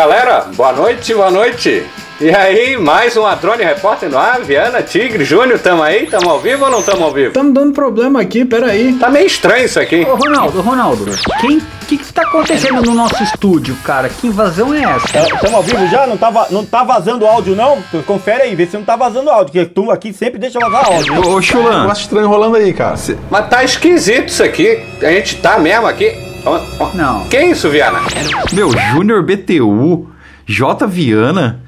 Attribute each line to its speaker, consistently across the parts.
Speaker 1: Galera, boa noite, boa noite. E aí, mais um Drone Repórter no ar, Viana, Tigre, Júnior, tamo aí? Tamo ao vivo ou não tamo ao vivo?
Speaker 2: Tamo dando problema aqui, peraí.
Speaker 1: Tá meio estranho isso aqui.
Speaker 3: Ô, Ronaldo, Ronaldo, quem que, que tá acontecendo no nosso estúdio, cara? Que invasão é essa?
Speaker 4: Estamos ao vivo já? Não tá, não tá vazando áudio, não? Confere aí, vê se não tá vazando áudio, porque tu aqui sempre deixa vazar áudio.
Speaker 5: Ô, Chulan,
Speaker 6: Eu acho estranho rolando aí, cara.
Speaker 1: Mas tá esquisito isso aqui. A gente tá mesmo aqui. Ó, ó.
Speaker 3: Não.
Speaker 1: Que isso, Viana?
Speaker 5: meu, Júnior BTU, J Viana,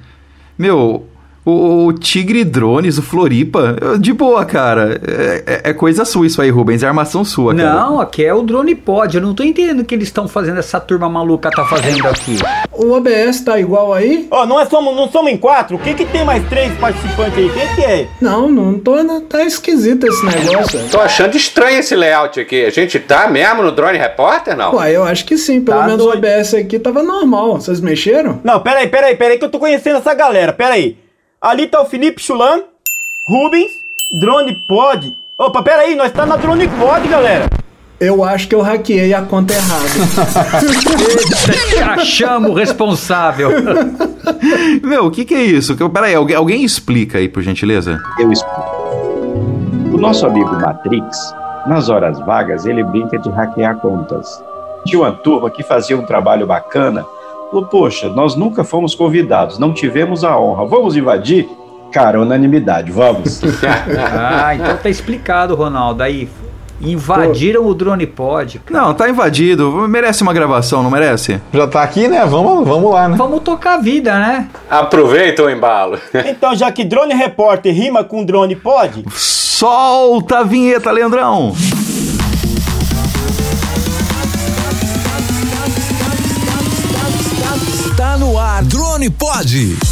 Speaker 5: meu, o, o Tigre Drones, o Floripa, de boa, cara. É, é- é coisa sua isso aí, Rubens, é armação sua, cara.
Speaker 3: Não, aqui é o Drone Pod. Eu não tô entendendo o que eles estão fazendo, essa turma maluca tá fazendo aqui.
Speaker 2: O OBS tá igual aí?
Speaker 4: Ó, não, é somos, não somos em quatro? O que que tem mais três participantes aí? Quem que é?
Speaker 2: Não, não tô. não- Tá esquisito esse negócio.
Speaker 1: Tô achando estranho esse layout aqui. A gente tá mesmo no Drone Repórter, não?
Speaker 2: Ué, eu acho que sim. Pelo
Speaker 4: Tá
Speaker 2: menos
Speaker 4: doido.
Speaker 2: o OBS aqui tava normal. Vocês mexeram?
Speaker 4: Não, peraí, peraí, peraí, que eu tô conhecendo essa galera, peraí. Ali tá o Felipe Chulan, Rubens, Drone Pod. Opa, peraí, nós tá na Drone Pod, galera.
Speaker 2: Eu acho que eu hackeei a conta errada.
Speaker 3: O responsável.
Speaker 5: Meu, o que que é isso? Que- Peraí, alguém, alguém explica aí, por gentileza?
Speaker 7: Eu explico. O nosso amigo Matrix, nas horas vagas, ele brinca de hackear contas. Tinha uma turma que fazia um trabalho bacana. Falou, poxa, nós nunca fomos convidados, não tivemos a honra. Vamos invadir? Cara, unanimidade, vamos.
Speaker 3: Ah, então tá explicado, Ronaldo. Aí, invadiram o Drone Pod.
Speaker 5: Não, tá invadido, merece uma gravação, não merece?
Speaker 6: Já tá aqui, né? Vamos, vamos lá, né?
Speaker 3: Vamos tocar a vida, né?
Speaker 1: Aproveita o embalo.
Speaker 4: Então, já que Drone Repórter rima com Drone Pod,
Speaker 5: Solta a vinheta, Leandrão!
Speaker 8: No ar Drone Pod.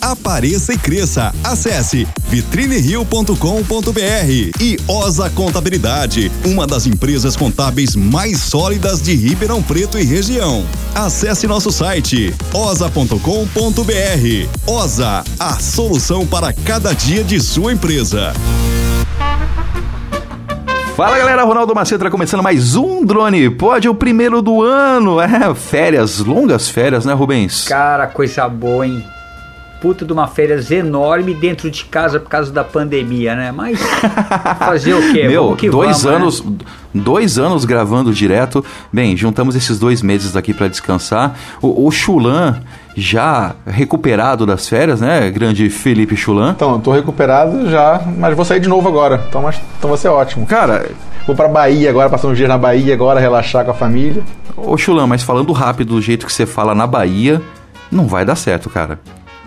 Speaker 9: Apareça e cresça. Acesse vitrinerio.com.br e Osa Contabilidade, uma das empresas contábeis mais sólidas de Ribeirão Preto e região. Acesse nosso site osa.com.br. Osa, a solução para cada dia de sua empresa.
Speaker 5: Fala galera, Ronaldo Macedo tá começando mais um Drone Pod, o primeiro do ano. É, férias, longas férias, né, Rubens?
Speaker 3: Cara, coisa boa, hein? Puta de uma férias enorme dentro de casa por causa da pandemia, né? Mas fazer o quê?
Speaker 5: Meu,
Speaker 3: que
Speaker 5: dois
Speaker 3: vamos, né?
Speaker 5: anos, dois anos gravando direto. Bem, juntamos esses dois meses aqui pra descansar. O, o Chulan já recuperado das férias, né? Grande Felipe Chulan.
Speaker 6: Então, eu tô recuperado já, mas vou sair de novo agora. Então, mas, então vai ser ótimo.
Speaker 5: Cara,
Speaker 6: Vou pra Bahia agora, passar uns dias na Bahia agora, relaxar com a família.
Speaker 5: ô Chulan, mas falando rápido do jeito que você fala na Bahia, não vai dar certo, cara.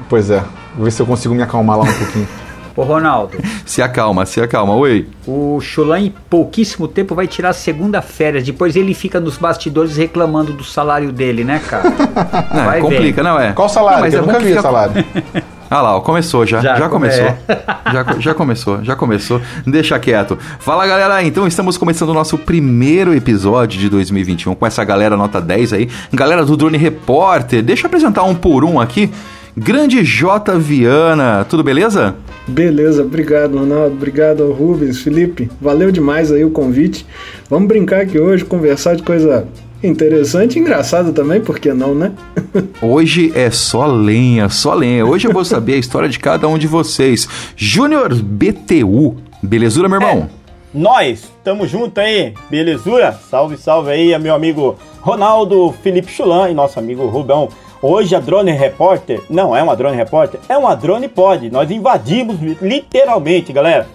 Speaker 6: Pois é, vou ver se eu consigo me acalmar lá um pouquinho.
Speaker 3: Ô, Ronaldo,
Speaker 5: Se acalma, se acalma. Oi.
Speaker 3: o Chulan em pouquíssimo tempo vai tirar a segunda férias. Depois ele fica nos bastidores reclamando do salário dele, né, cara?
Speaker 5: Não,
Speaker 3: Vai
Speaker 5: complica, não é?
Speaker 6: Qual o salário?
Speaker 5: Não, mas
Speaker 6: eu
Speaker 5: é
Speaker 6: nunca vi
Speaker 5: fica-
Speaker 6: salário.
Speaker 5: Ah lá, ó, começou já. Já,
Speaker 3: Já
Speaker 5: começou.
Speaker 3: come-
Speaker 5: já, já começou, já começou. Deixa quieto. Fala galera, então estamos começando o nosso primeiro episódio de 2021 com essa galera nota 10 aí. Galera do Drone Repórter. Deixa eu apresentar um por um aqui. Grande J Viana, tudo beleza?
Speaker 2: Beleza, obrigado, Ronaldo. Obrigado, Rubens, Felipe. Valeu demais aí o convite. Vamos brincar aqui hoje, conversar de coisa interessante e engraçada também, por que não, né?
Speaker 5: Hoje é só lenha, só lenha. Hoje eu vou saber a história de cada um de vocês. Júnior BTU, belezura, meu irmão?
Speaker 4: nós, tamo junto aí, belezura? Salve, salve aí, meu amigo Ronaldo Felipe Chulan e nosso amigo Rubão. Hoje a Drone Repórter não é uma Drone Repórter, é uma Drone Pod. Nós invadimos literalmente, galera.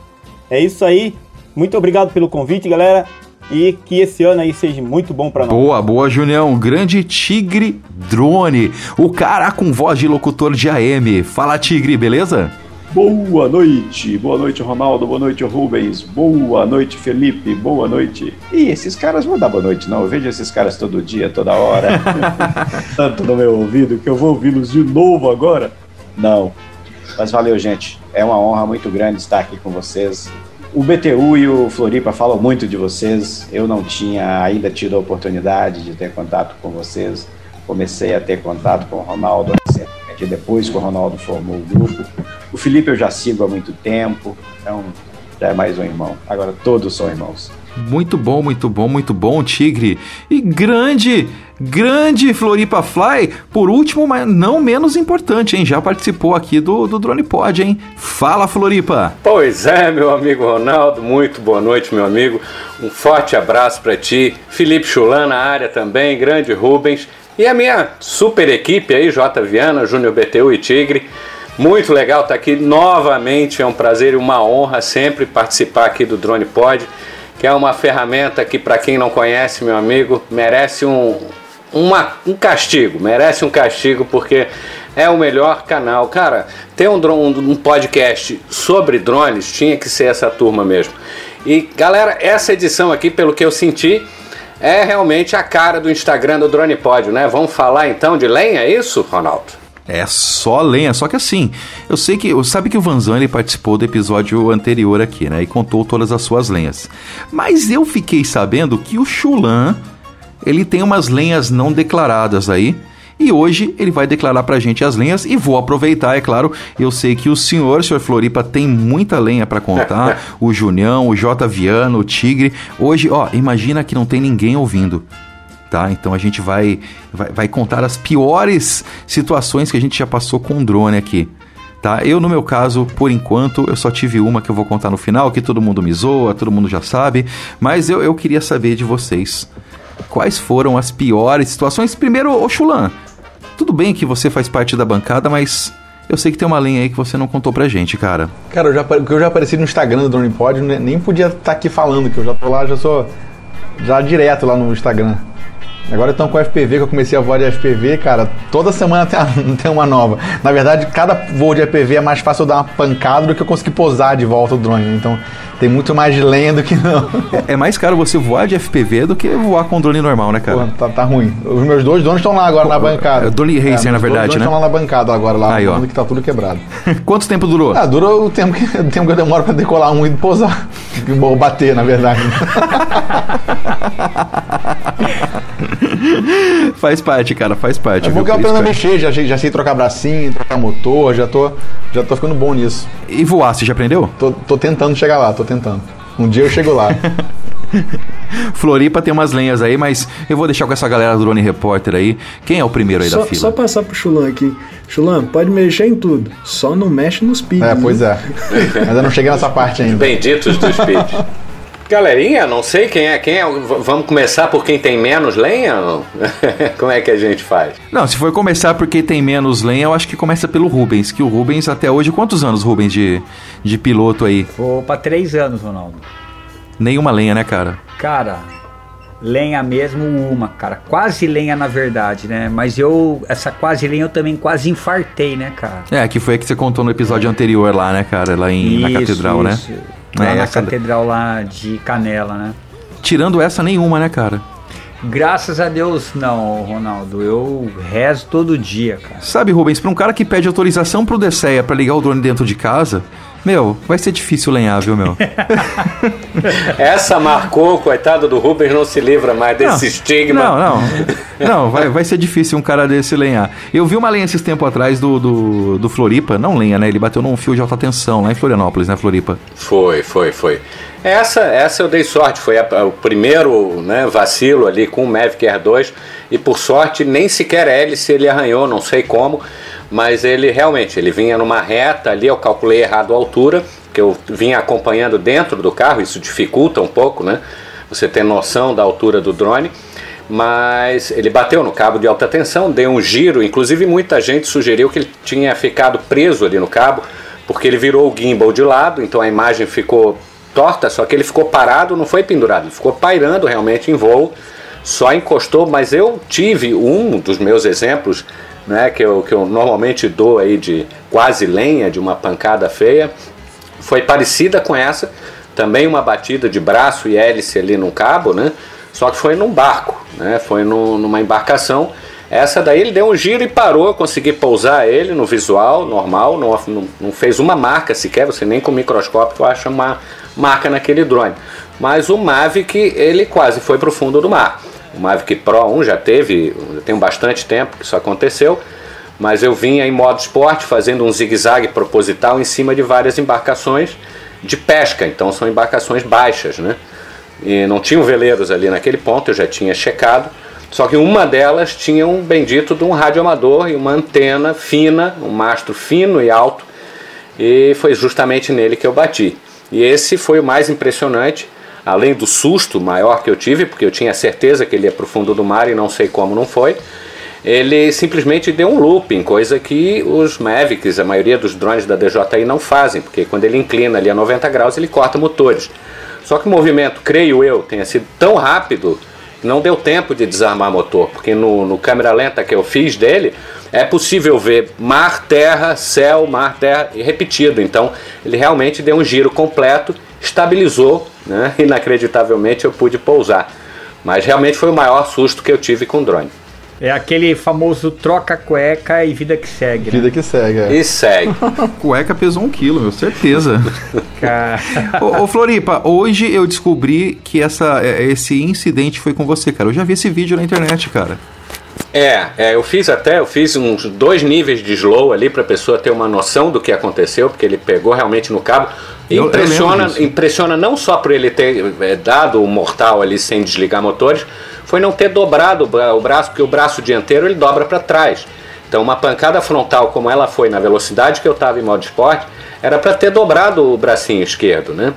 Speaker 4: É isso aí. Muito obrigado pelo convite, galera. E que esse ano aí seja muito bom pra nós.
Speaker 5: Boa, boa, Junião. Grande Tigre Drone. O cara com voz de locutor de AM. Fala, Tigre, beleza?
Speaker 7: Boa noite, boa noite Ronaldo, boa noite Rubens, boa noite Felipe, boa noite. E esses caras vão dar boa noite, não? Eu vejo esses caras todo dia, toda hora, tanto no meu ouvido que eu vou ouvi-los de novo agora. Não, mas valeu, gente. É uma honra muito grande estar aqui com vocês. O BTU e o Floripa falam muito de vocês. Eu não tinha ainda tido a oportunidade de ter contato com vocês. Comecei a ter contato com o Ronaldo recentemente, depois que o Ronaldo formou o grupo. O Felipe eu já sigo há muito tempo, então já é mais um irmão. Agora todos são irmãos.
Speaker 5: Muito bom, muito bom, muito bom, Tigre. E grande, grande Floripa Fly. Por último, mas não menos importante, hein? Já participou aqui do, do Drone Pod, hein? Fala, Floripa.
Speaker 1: Pois é, meu amigo Ronaldo. Muito boa noite, meu amigo. Um forte abraço para ti. Felipe Chulan na área também, grande Rubens. E a minha super equipe aí, J Viana, Júnior BTU e Tigre. Muito legal estar aqui novamente. É um prazer e uma honra sempre participar aqui do Drone Pod que é uma ferramenta que, para quem não conhece, meu amigo, merece um, uma, um castigo, merece um castigo, porque é o melhor canal. Cara, ter um, drone, um podcast sobre drones tinha que ser essa turma mesmo. E galera, essa edição aqui, pelo que eu senti, é realmente a cara do Instagram do Drone Pod, né? Vamos falar então de lenha, é isso, Ronaldo?
Speaker 5: É só lenha, só que assim, eu sei que, sabe que o Vanzan ele participou do episódio anterior aqui, né, e contou todas as suas lenhas. Mas eu fiquei sabendo que o Chulan, ele tem umas lenhas não declaradas aí, e hoje ele vai declarar pra gente as lenhas e vou aproveitar, é claro. Eu sei que o senhor, senhor Floripa, tem muita lenha para contar. o Junião, o J Viano, o Tigre. Hoje, ó, imagina que não tem ninguém ouvindo tá? Então a gente vai, vai, vai contar as piores situações que a gente já passou com o drone aqui. Tá? Eu, no meu caso, por enquanto, eu só tive uma que eu vou contar no final, que todo mundo me zoa, todo mundo já sabe, mas eu, eu queria saber de vocês. Quais foram as piores situações? Primeiro, ô Chulan, tudo bem que você faz parte da bancada, mas eu sei que tem uma linha aí que você não contou pra gente, cara.
Speaker 6: Cara, eu já, eu já apareci no Instagram do Drone Pod, nem podia estar tá aqui falando, que eu já tô lá, já sou já direto lá no Instagram. Agora estão com FPV, que eu comecei a voar de FPV, cara, toda semana tem, uma, tem uma nova. Na verdade, cada voo de FPV é mais fácil eu dar uma pancada do que eu conseguir posar de volta o drone. Então, tem muito mais lenha do que não.
Speaker 5: É, é mais caro você voar de FPV do que voar com drone normal, né, cara? Pô,
Speaker 6: tá, tá ruim. Os meus dois drones estão lá agora Pô, na bancada. É
Speaker 5: drone Racer, é, na verdade,
Speaker 6: dois
Speaker 5: né?
Speaker 6: estão lá na bancada agora, lá, Aí, ó. que tá tudo quebrado.
Speaker 5: Quanto tempo durou?
Speaker 6: Ah, durou o tempo que, o tempo que eu demoro pra decolar um e posar. Ou bater, na verdade.
Speaker 5: faz parte, cara, faz parte.
Speaker 6: É bom que eu aprendo a mexer, já, já sei trocar bracinho, trocar motor, já tô, já tô ficando bom nisso.
Speaker 5: E voar, você já aprendeu?
Speaker 6: Tô, tô tentando chegar lá, tô tentando. Um dia eu chego lá.
Speaker 5: Floripa tem umas lenhas aí, mas eu vou deixar com essa galera do Drone Repórter aí. Quem é o primeiro aí
Speaker 2: só,
Speaker 5: da fila?
Speaker 2: Só passar pro Chulan aqui. Chulan, pode mexer em tudo, só não mexe nos speeds.
Speaker 6: É, pois né? é. Ainda não cheguei nessa parte ainda.
Speaker 1: Benditos dos speeds. Galerinha, não sei quem é quem é. Vamos começar por quem tem menos lenha? Como é que a gente faz?
Speaker 5: Não, se for começar por quem tem menos lenha, eu acho que começa pelo Rubens. Que o Rubens, até hoje, quantos anos, Rubens, de, de piloto aí?
Speaker 3: Vou pra três anos, Ronaldo.
Speaker 5: Nenhuma lenha, né, cara?
Speaker 3: Cara, lenha mesmo uma, cara. Quase lenha, na verdade, né? Mas eu, essa quase lenha, eu também quase infartei, né, cara?
Speaker 5: É, que foi a que você contou no episódio é. anterior lá, né, cara? Lá em,
Speaker 3: isso,
Speaker 5: na catedral, né?
Speaker 3: isso. né? Lá é, na essa... catedral lá de Canela, né?
Speaker 5: Tirando essa nenhuma, né, cara?
Speaker 3: Graças a Deus, não, Ronaldo. Eu rezo todo dia, cara.
Speaker 5: Sabe, Rubens, para um cara que pede autorização pro DCEA para ligar o drone dentro de casa, meu, vai ser difícil lenhar, viu, meu?
Speaker 1: Essa marcou, coitado do Rubens, não se livra mais desse não, estigma.
Speaker 5: Não, não. Não, vai, vai ser difícil um cara desse lenhar. Eu vi uma lenha esses tempos atrás do, do, do Floripa, não lenha, né? Ele bateu num fio de alta tensão lá em Florianópolis, né, Floripa?
Speaker 1: Foi, foi, foi. Essa, essa eu dei sorte, foi a, o primeiro né, vacilo ali com o Mavic Air 2 e por sorte nem sequer hélice ele arranhou, não sei como mas ele realmente ele vinha numa reta ali, eu calculei errado a altura, que eu vinha acompanhando dentro do carro, isso dificulta um pouco, né? Você ter noção da altura do drone, mas ele bateu no cabo de alta tensão, deu um giro, inclusive muita gente sugeriu que ele tinha ficado preso ali no cabo, porque ele virou o gimbal de lado, então a imagem ficou torta, só que ele ficou parado, não foi pendurado, ele ficou pairando realmente em voo, só encostou, mas eu tive um dos meus exemplos né, que, eu, que eu normalmente dou aí de quase lenha, de uma pancada feia, foi parecida com essa, também uma batida de braço e hélice ali no cabo, né? Só que foi num barco, né? Foi no, numa embarcação. Essa daí ele deu um giro e parou, consegui pousar ele no visual normal, não, não, não fez uma marca sequer, você nem com microscópio acha uma marca naquele drone. Mas o Mavic, ele quase foi para o fundo do mar. O Mavic Pro 1 já teve, já tem bastante tempo que isso aconteceu, mas eu vinha em modo esporte fazendo um zigue-zague proposital em cima de várias embarcações de pesca, então são embarcações baixas, né? E não tinham veleiros ali naquele ponto, eu já tinha checado. Só que uma delas tinha um bendito de um radioamador e uma antena fina, um mastro fino e alto, e foi justamente nele que eu bati. E esse foi o mais impressionante, além do susto maior que eu tive, porque eu tinha certeza que ele ia para o fundo do mar e não sei como não foi. Ele simplesmente deu um looping, coisa que os Mavics, a maioria dos drones da DJI não fazem, porque quando ele inclina ali a 90 graus ele corta motores. Só que o movimento, creio eu, tenha sido tão rápido não deu tempo de desarmar motor, porque no, no câmera lenta que eu fiz dele é possível ver mar, terra, céu, mar, terra e repetido. Então ele realmente deu um giro completo, estabilizou, né? inacreditavelmente eu pude pousar. Mas realmente foi o maior susto que eu tive com o drone.
Speaker 3: É aquele famoso troca cueca e vida que segue.
Speaker 6: Vida
Speaker 3: né?
Speaker 6: que segue, é.
Speaker 1: E segue.
Speaker 5: Cueca pesou um quilo, meu, certeza.
Speaker 3: Cara,
Speaker 5: ô, ô, Floripa, hoje eu descobri que essa, é, esse incidente foi com você, cara. Eu já vi esse vídeo na internet, cara.
Speaker 1: É, é, eu fiz até, eu fiz uns dois níveis de slow ali para a pessoa ter uma noção do que aconteceu, porque ele pegou realmente no cabo.
Speaker 5: Eu- eu
Speaker 1: Impressiona,
Speaker 5: lembro disso.
Speaker 1: impressiona não só por ele ter é, dado o mortal ali sem desligar motores, foi não ter dobrado o bra- o braço, porque o braço dianteiro ele dobra para trás. Então uma pancada frontal como ela foi na velocidade que eu estava em modo esporte, era para ter dobrado o bracinho esquerdo, né?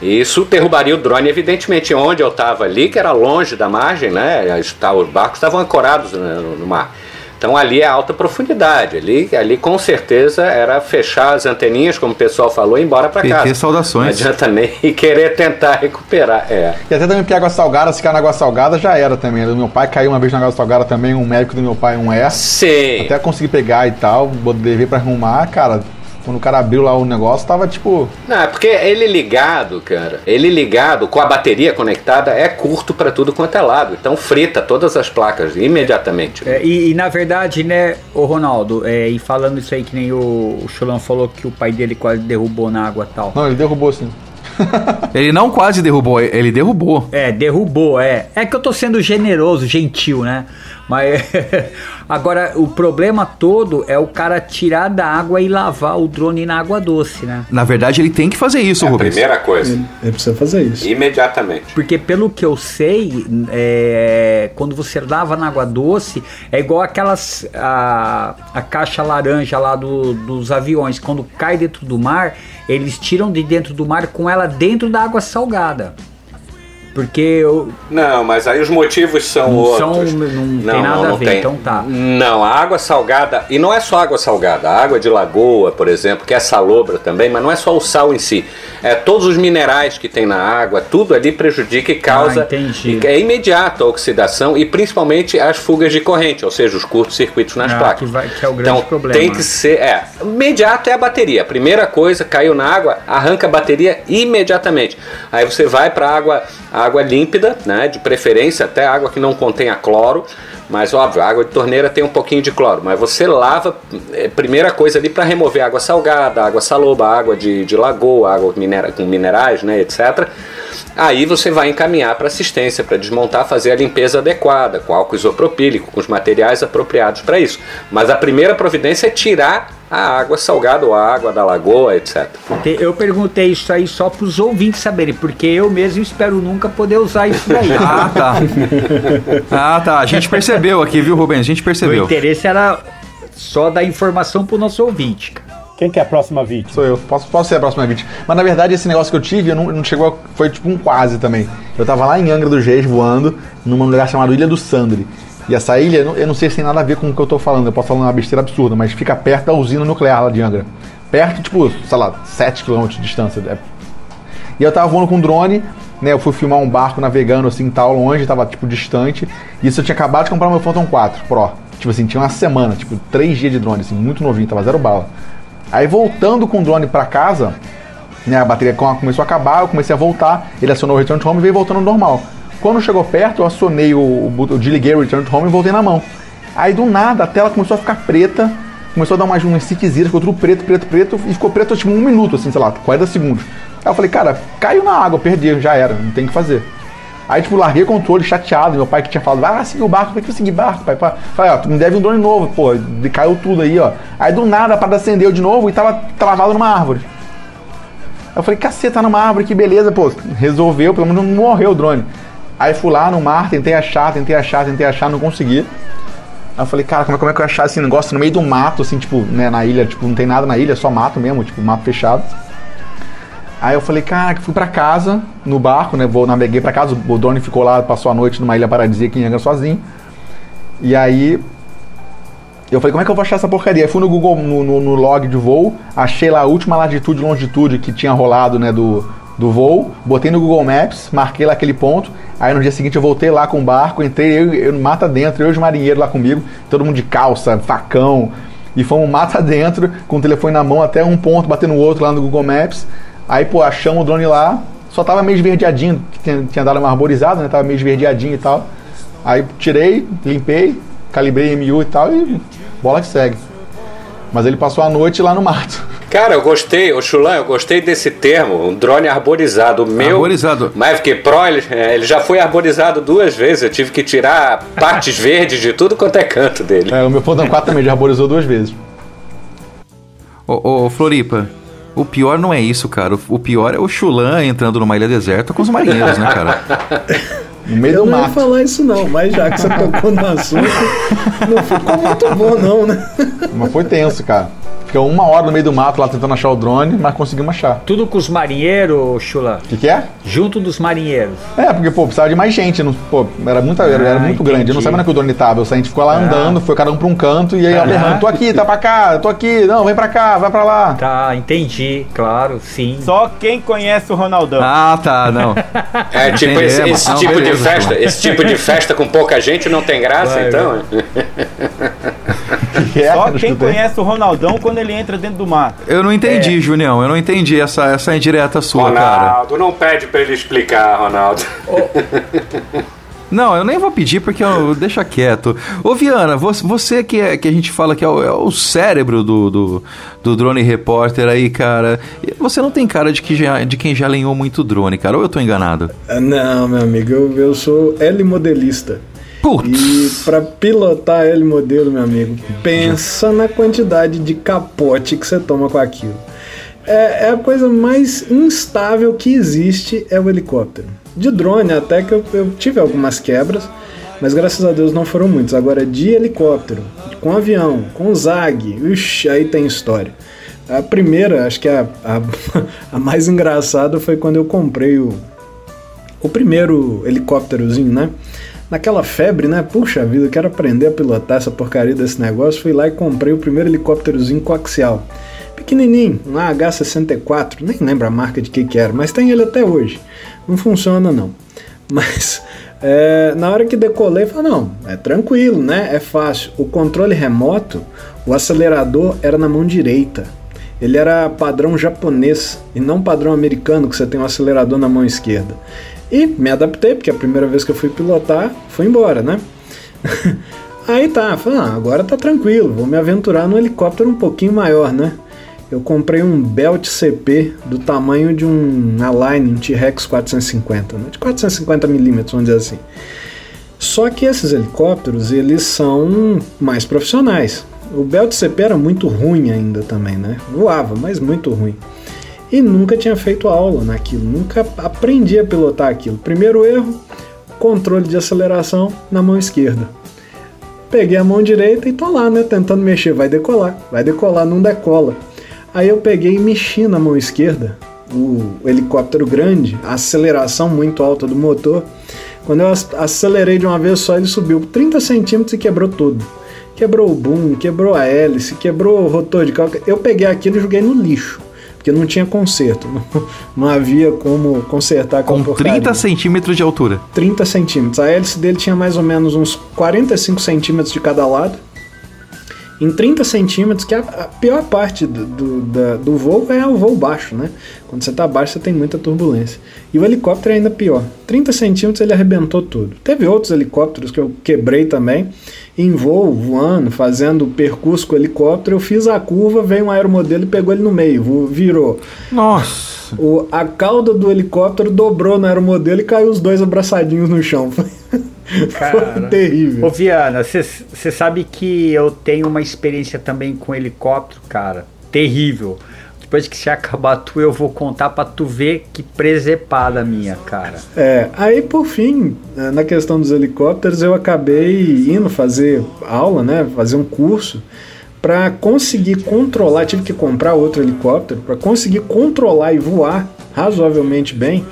Speaker 1: E isso derrubaria o drone, evidentemente, onde eu estava ali, que era longe da margem, né? Os barcos estavam ancorados né, no mar. Então ali é alta profundidade. Ali, ali com certeza era fechar as anteninhas, como o pessoal falou, e ir embora para casa.
Speaker 5: saudações.
Speaker 1: Não adianta nem querer tentar recuperar. É.
Speaker 6: E até também porque água salgada, se cair na água salgada, já era também. O meu pai caiu uma vez na água salgada também, um médico do meu pai, um é.
Speaker 1: Sim.
Speaker 6: Até consegui pegar e tal, levei pra arrumar, cara. Quando o cara abriu lá o negócio, tava tipo.
Speaker 1: Não, é porque ele ligado, cara, ele ligado com a bateria conectada é curto para tudo quanto é lado. Então frita todas as placas imediatamente.
Speaker 3: é, e, e na verdade, né, o Ronaldo, é, e falando isso aí que nem o, o Chulão falou que o pai dele quase derrubou na água e tal.
Speaker 6: Não, ele derrubou assim.
Speaker 5: Ele não quase derrubou, ele derrubou.
Speaker 3: É, derrubou, é. É que eu tô sendo generoso, gentil, né? Mas agora o problema todo é o cara tirar da água e lavar o drone na água doce, né?
Speaker 5: Na verdade, ele tem que fazer isso,
Speaker 1: É a
Speaker 5: Rubens.
Speaker 1: primeira coisa.
Speaker 2: Ele precisa fazer isso.
Speaker 1: Imediatamente.
Speaker 3: Porque pelo que eu sei, é, quando você lava na água doce, é igual aquelas a, a caixa laranja lá do- dos aviões, quando cai dentro do mar, eles tiram de dentro do mar com ela dentro da água salgada. Porque eu,
Speaker 1: Não, mas aí os motivos são
Speaker 3: Não
Speaker 1: outros.
Speaker 3: são- não tem nada a ver, então tá.
Speaker 1: Não, a água salgada, e não é só água salgada, a água de lagoa, por exemplo, que é salobra também, mas não é só o sal em si. É todos os minerais que tem na água, tudo ali prejudica e causa.
Speaker 3: Ah, entendi.
Speaker 1: é imediata a oxidação e principalmente as fugas de corrente, ou seja, os curtos-circuitos nas
Speaker 3: Ah,
Speaker 1: placas.
Speaker 3: que vai- que é o grande
Speaker 1: então,
Speaker 3: problema,
Speaker 1: Tem que ser. É, imediato é a bateria. Primeira coisa, caiu na água, arranca a bateria imediatamente. Aí você vai para água, água límpida, né? De preferência até água que não contenha cloro. Mas óbvio, a água de torneira tem um pouquinho de cloro. Mas você lava, é, primeira coisa ali para remover água salgada, água saloba, água de, de lagoa, água minera, com minerais, né? Etc. Aí você vai encaminhar para assistência, para desmontar, fazer a limpeza adequada, com álcool isopropílico, com os materiais apropriados para isso. Mas a primeira providência é tirar a água salgada ou a água da lagoa, etc.
Speaker 3: eu perguntei isso aí só para os ouvintes saberem, porque eu mesmo espero nunca poder usar isso daí.
Speaker 5: Ah, tá. Ah, tá. A gente percebeu aqui, viu, Rubens? A gente percebeu.
Speaker 3: interesse era só dar informação pro nosso ouvinte. cara.
Speaker 4: Quem que é a próxima vítima?
Speaker 6: Sou eu, posso, posso ser a próxima vítima. Mas na verdade, esse negócio que eu tive, eu não, não chegou. a- foi tipo um quase também. Eu tava lá em Angra dos Reis voando, num lugar chamado Ilha do Sandre. E essa ilha, eu não, sei se tem nada a ver com o que eu tô falando, eu posso falar uma besteira absurda, mas fica perto da usina nuclear lá de Angra. Perto, tipo, sei lá, 7 km de distância. É- E eu tava voando com um drone, né? Eu fui filmar um barco navegando assim, tal, longe, tava tipo distante. E isso eu tinha acabado de comprar meu Phantom 4 Pro. Tipo assim, tinha uma semana, tipo, três dias de drone, assim, muito novinho, tava zero bala. Aí voltando com o drone pra casa, né, a bateria começou a acabar, eu comecei a voltar, ele acionou o return to home e veio voltando normal. Quando chegou perto, eu acionei o, o, eu desliguei o return to home e voltei na mão. Aí do nada a tela começou a ficar preta, começou a dar umas, umas ficou tudo preto, preto, preto, e ficou preto tipo um minuto, assim, sei lá, 40 segundos. Aí eu falei, cara, caiu na água, perdi, já era, não tem o que fazer. Aí, tipo, larguei o controle chateado. Meu pai que tinha falado, ah, segui o barco, por que eu segui barco, pai? Falei, ó, tu me deve um drone novo, pô, caiu tudo aí, ó. Aí do nada a parada acendeu de novo e tava travado numa árvore. Aí eu falei, caceta, tá numa árvore, que beleza, pô, resolveu, pelo menos não morreu o drone. Aí fui lá no mar, tentei achar, tentei achar, tentei achar, não consegui. Aí eu falei, cara, como é, como é que eu achar esse negócio no meio do mato, assim, tipo, né, na ilha, tipo, não tem nada na ilha, só mato mesmo, tipo, mato fechado. Aí eu falei, cara, fui pra casa, no barco, né? Vou, naveguei pra casa, o drone ficou lá, passou a noite numa ilha paradisíaca em Angra sozinho. E aí eu falei, como é que eu vou achar essa porcaria? Aí fui no Google, no, no, no, log de voo, achei lá a última latitude e longitude que tinha rolado, né, do, do voo, botei no Google Maps, marquei lá aquele ponto, aí no dia seguinte eu voltei lá com o barco, entrei eu, eu mata dentro, eu e os marinheiros lá comigo, todo mundo de calça, facão, e fomos mata dentro, com o telefone na mão, até um ponto batendo no outro lá no Google Maps, Aí, pô, achamos o drone lá, só tava meio esverdeadinho, tinha, tinha dado uma arborizada, né? Tava meio esverdeadinho e tal. Aí tirei, limpei, calibrei MU e tal e bola que segue. Mas ele passou a noite lá no mato.
Speaker 1: Cara, eu gostei, o Chulan, eu gostei desse termo, um drone arborizado. O meu
Speaker 5: arborizado.
Speaker 1: Mavic Pro, ele, é, ele, já foi arborizado duas vezes. Eu tive que tirar partes verdes de tudo quanto é canto dele.
Speaker 6: É, o meu Phantom 4 também já arborizou duas vezes.
Speaker 5: Ô, ô Floripa, o pior não é isso, cara. O pior é o Chulan entrando numa ilha deserta com os marinheiros, né, cara?
Speaker 2: No meio eu do não mato. ia falar isso não, mas já que você tocou no assunto, não ficou muito bom não, né?
Speaker 6: Mas foi tenso, cara. Ficou uma hora no meio do mato lá tentando achar o drone, mas conseguimos achar.
Speaker 3: Tudo com os marinheiros, Chula?
Speaker 6: O que, que, é?
Speaker 3: Junto dos marinheiros.
Speaker 6: É, porque, pô, precisava de mais gente. Não, pô, era, muita, era, era ah, muito grande. Eu não sabia onde é que o drone tava. A gente ficou lá ah. andando, foi cada um pra um canto e aí ah. berrando, tô aqui, tá pra cá, tô aqui, não, vem pra cá, vai pra lá.
Speaker 3: Tá, entendi, claro, sim.
Speaker 4: Só quem conhece o Ronaldão.
Speaker 5: Ah, tá, não.
Speaker 1: É, tipo, esse, esse não, tipo beleza, de festa, esse tipo de festa com pouca gente não tem graça, vai, então.
Speaker 4: Só quem conhece o Ronaldão quando ele entra dentro do mar.
Speaker 5: Eu não entendi, é. Junião. Eu não entendi essa, essa indireta sua,
Speaker 1: Ronaldo,
Speaker 5: cara.
Speaker 1: Ronaldo, não pede pra ele explicar, Ronaldo.
Speaker 5: Não, eu nem vou pedir porque eu deixa quieto. Ô Viana, você que, é, que a gente fala que é o, é o cérebro do, do, do, drone repórter aí, cara. Você não tem cara de, que já, de quem já alinhou muito drone, cara. Ou eu tô enganado?
Speaker 2: Não, meu amigo, eu, eu sou L modelista. Putz. E para pilotar L modelo, meu amigo, pensa na quantidade de capote que você toma com aquilo. É, é, a coisa mais instável que existe é o helicóptero. De drone até que eu, eu tive algumas quebras, mas graças a Deus não foram muitos. Agora de helicóptero, com avião, com ZAG, ixi, aí tem história. A primeira, acho que a, a, a mais engraçada foi quando eu comprei o, o primeiro helicópterozinho, né? Naquela febre, né? Puxa vida, quero aprender a pilotar essa porcaria desse negócio. Fui lá e comprei o primeiro helicópterozinho coaxial. Pequenininho, um AH-64, nem lembro a marca de que que era, mas tem ele até hoje. Não funciona não. Mas é, na hora que decolei, falei, não, é tranquilo, né? É fácil. O controle remoto, o acelerador era na mão direita. Ele era padrão japonês e não padrão americano, que você tem um acelerador na mão esquerda. E me adaptei, porque a primeira vez que eu fui pilotar, fui embora, né? Aí tá, falei, ah, agora tá tranquilo, vou me aventurar num helicóptero um pouquinho maior, né? Eu comprei um Belt CP do tamanho de um Align, um T-Rex 450, né? de 450 milímetros, vamos dizer assim. Só que esses helicópteros, eles são mais profissionais. O Belt CP era muito ruim ainda também, né? Voava, mas muito ruim e nunca tinha feito aula naquilo, nunca aprendi a pilotar aquilo. Primeiro erro, controle de aceleração na mão esquerda. Peguei a mão direita e tô lá, né, tentando mexer, vai decolar, vai decolar, não decola. Aí eu peguei e mexi na mão esquerda, o helicóptero grande, a aceleração muito alta do motor. Quando eu acelerei de uma vez só, ele subiu 30 centímetros e quebrou tudo. Quebrou o boom, quebrou a hélice, quebrou o rotor de cálculo. Eu peguei aquilo e joguei no lixo porque não tinha conserto, não, não havia como consertar
Speaker 5: com 30 centímetros de altura.
Speaker 2: 30 centímetros. A hélice dele tinha mais ou menos uns 45 centímetros de cada lado. em 30 centímetros, que a, a pior parte do, do, da, do voo é o voo baixo, né? Quando você está baixo, você tem muita turbulência. E o helicóptero é ainda pior. 30 centímetros ele arrebentou tudo. Teve outros helicópteros que eu quebrei também. Em voo, voando, fazendo percurso com o helicóptero, eu fiz a curva, veio um aeromodelo e pegou ele no meio, virou.
Speaker 5: Nossa!
Speaker 2: O, a cauda do helicóptero dobrou no aeromodelo e caiu os dois abraçadinhos no chão.
Speaker 3: Cara, Foi terrível. Ô Viana, você sabe que eu tenho uma experiência também com helicóptero, cara. Terrível. Depois que se acabar tu, eu vou contar para tu ver que presepada minha, cara.
Speaker 2: É, aí por fim, né, na questão dos helicópteros, eu acabei indo fazer aula, né? Fazer um curso para conseguir controlar, tive que comprar outro helicóptero para conseguir controlar e voar razoavelmente bem.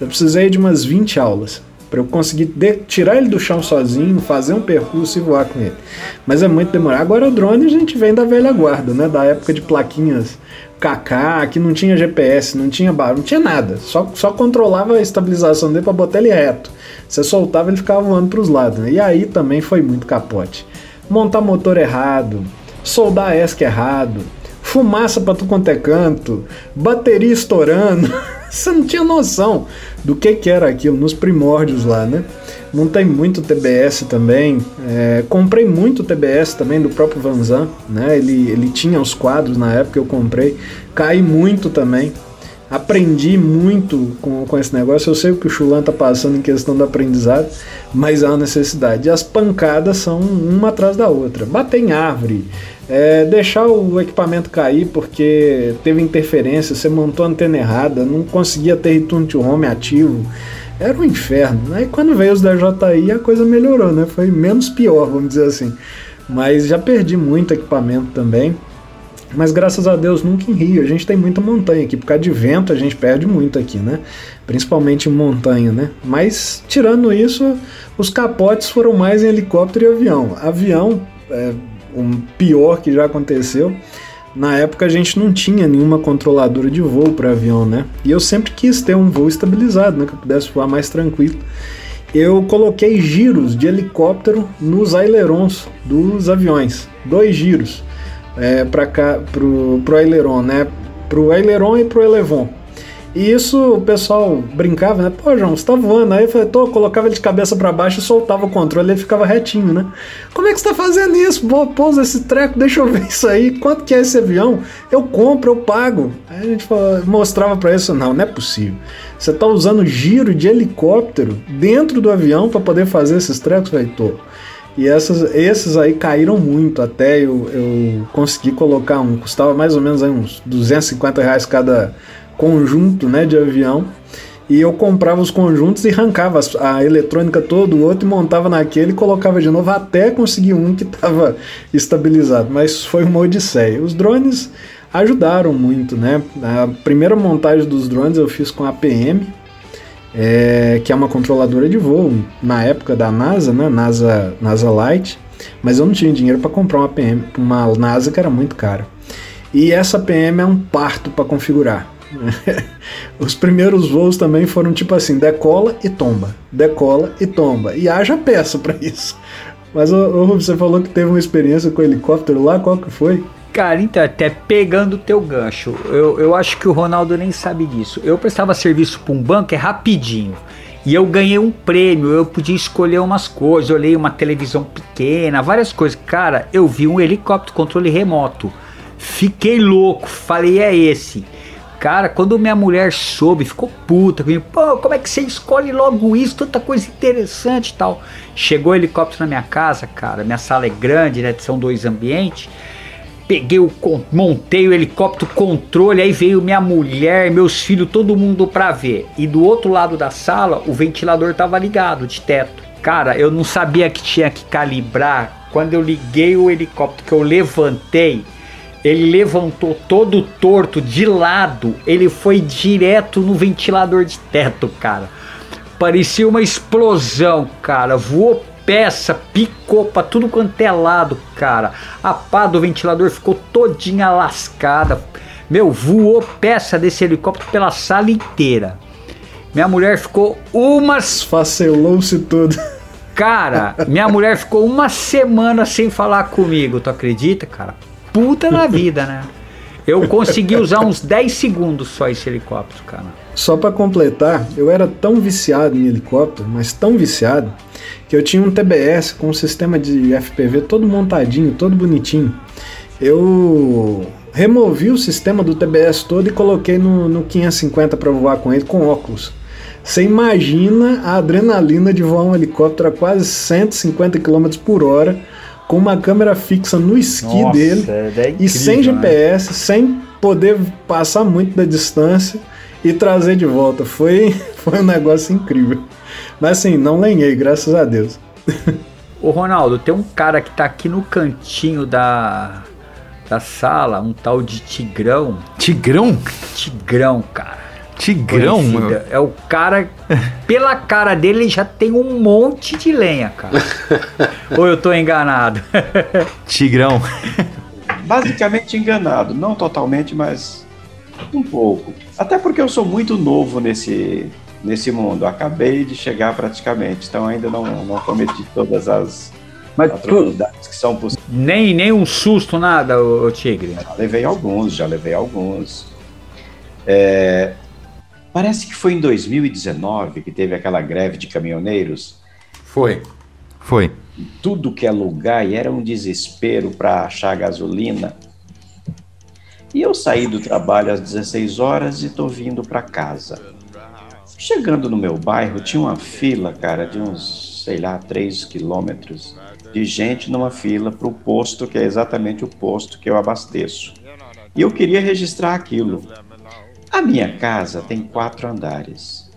Speaker 2: Eu precisei de umas 20 aulas para eu conseguir de, tirar ele do chão sozinho, fazer um percurso e voar com ele. Mas é muito demorado. Agora o drone a gente vem da velha guarda, né? Da época de plaquinhas KK, que não tinha GPS, não tinha barulho, não tinha nada. Só, só controlava a estabilização dele para botar ele reto. Você soltava, ele ficava voando para os lados. Né? E aí também foi muito capote. Montar motor errado, soldar ESC errado, fumaça para tu quanto é canto, bateria estourando. Você não tinha noção do que, que era aquilo nos primórdios lá, né? Montei muito TBS também. É, comprei muito TBS também do próprio Vanzan, né? Ele, ele tinha os quadros na época que eu comprei. Caí muito também. Aprendi muito com, com esse negócio. Eu sei o que o Chulan tá passando em questão do aprendizado, mas há uma necessidade. E as pancadas são uma atrás da outra. Bater em árvore, é, deixar o equipamento cair porque teve interferência, você montou a antena errada, não conseguia ter return to home ativo. Era um inferno. Aí quando veio os da JI a coisa melhorou, né? Foi menos pior, vamos dizer assim. Mas já perdi muito equipamento também. Mas graças a Deus nunca em Rio. A gente tem muita montanha aqui. Por causa de vento a gente perde muito aqui, né? Principalmente em montanha, né? Mas tirando isso, os capotes foram mais em helicóptero e avião. Avião, é, o pior que já aconteceu. Na época a gente não tinha nenhuma controladora de voo para avião, né? E eu sempre quis ter um voo estabilizado, né? Que eu pudesse voar mais tranquilo. Eu coloquei giros de helicóptero nos ailerons dos aviões, dois giros é, para cá pro, pro aileron, né? Pro aileron e pro elevon. E isso o pessoal brincava, né? Pô, João, você tá voando. Aí eu falei, tô, colocava ele de cabeça para baixo e soltava o controle, ele ficava retinho, né? Como é que você tá fazendo isso? Pô, pousa esse treco, deixa eu ver isso aí. Quanto que é esse avião? Eu compro, eu pago. Aí a gente falou, mostrava para isso, não, não é possível. Você tá usando giro de helicóptero dentro do avião para poder fazer esses trecos? Eu falei, tô. E essas, esses aí caíram muito até eu, eu consegui colocar um, custava mais ou menos aí uns 250 reais cada conjunto né, de avião. E eu comprava os conjuntos e arrancava a eletrônica todo, o outro e montava naquele e colocava de novo até conseguir um que estava estabilizado. Mas foi uma odisseia. Os drones ajudaram muito, né? A primeira montagem dos drones eu fiz com a PM, é, que é uma controladora de voo na época da NASA, né? NASA, NASA Light. Mas eu não tinha dinheiro para comprar uma PM, uma NASA que era muito cara. E essa PM é um parto para configurar Os primeiros voos também foram tipo assim: decola e tomba, decola e tomba. E haja peça para isso. Mas ô, você falou que teve uma experiência com helicóptero lá, qual que foi?
Speaker 3: Cara, então, até pegando o teu gancho, eu, eu acho que o Ronaldo nem sabe disso. Eu prestava serviço para um banco, é rapidinho. E eu ganhei um prêmio, eu podia escolher umas coisas, eu olhei uma televisão pequena, várias coisas. Cara, eu vi um helicóptero controle remoto. Fiquei louco, falei, é esse. Cara, quando minha mulher soube, ficou puta comigo. Pô, como é que você escolhe logo isso? Tanta coisa interessante e tal. Chegou o helicóptero na minha casa, cara. Minha sala é grande, né? São dois ambientes. Peguei o. Montei o helicóptero controle. Aí veio minha mulher, meus filhos, todo mundo pra ver. E do outro lado da sala, o ventilador tava ligado de teto. Cara, eu não sabia que tinha que calibrar. Quando eu liguei o helicóptero, que eu levantei ele levantou todo torto de lado, ele foi direto no ventilador de teto, cara. Parecia uma explosão, cara. Voou peça, picou pra tudo quanto é lado, cara. A pá do ventilador ficou todinha lascada. Meu, voou peça desse helicóptero pela sala inteira. Minha mulher ficou umas.
Speaker 2: Facelou-se tudo.
Speaker 3: Cara, minha mulher ficou uma semana sem falar comigo, tu acredita, cara? Puta na vida, né? Eu consegui usar uns 10 segundos só esse helicóptero, cara.
Speaker 2: Só para completar, eu era tão viciado em helicóptero, mas tão viciado, que eu tinha um TBS com um sistema de FPV todo montadinho, todo bonitinho. Eu removi o sistema do TBS todo e coloquei no, no 550 para voar com ele com óculos. Você imagina a adrenalina de voar um helicóptero a quase 150 km por hora, com uma câmera fixa no esqui
Speaker 3: Nossa,
Speaker 2: dele
Speaker 3: é incrível,
Speaker 2: e sem
Speaker 3: né?
Speaker 2: GPS, sem poder passar muito da distância e trazer de volta. Foi, foi um negócio incrível. Mas assim, não lenhei, graças a Deus.
Speaker 3: Ô Ronaldo, tem um cara que tá aqui no cantinho da, da sala, um tal de Tigrão.
Speaker 5: Tigrão?
Speaker 3: Tigrão, cara.
Speaker 5: Tigrão?
Speaker 3: Conhecida. É o cara, pela cara dele, ele já tem um monte de lenha, cara. Ou eu tô enganado?
Speaker 5: Tigrão.
Speaker 7: Basicamente enganado, não totalmente, mas um pouco. Até porque eu sou muito novo nesse, nesse mundo. Acabei de chegar praticamente, então ainda não, não cometi todas as
Speaker 3: Mas tu,
Speaker 7: atrocidades que são possíveis.
Speaker 3: nem, nem um susto, nada, ô, ô Tigre.
Speaker 7: Já levei alguns, já levei alguns. É, parece que foi em 2019 que teve aquela greve de caminhoneiros.
Speaker 5: Foi. Foi.
Speaker 7: Tudo que é lugar e era um desespero para achar gasolina. E eu saí do trabalho às 16 horas e estou vindo para casa. Chegando no meu bairro, tinha uma fila, cara, de uns, sei lá, 3 quilômetros de gente numa fila para o posto, que é exatamente o posto que eu abasteço. E eu queria registrar aquilo. A minha casa tem quatro andares.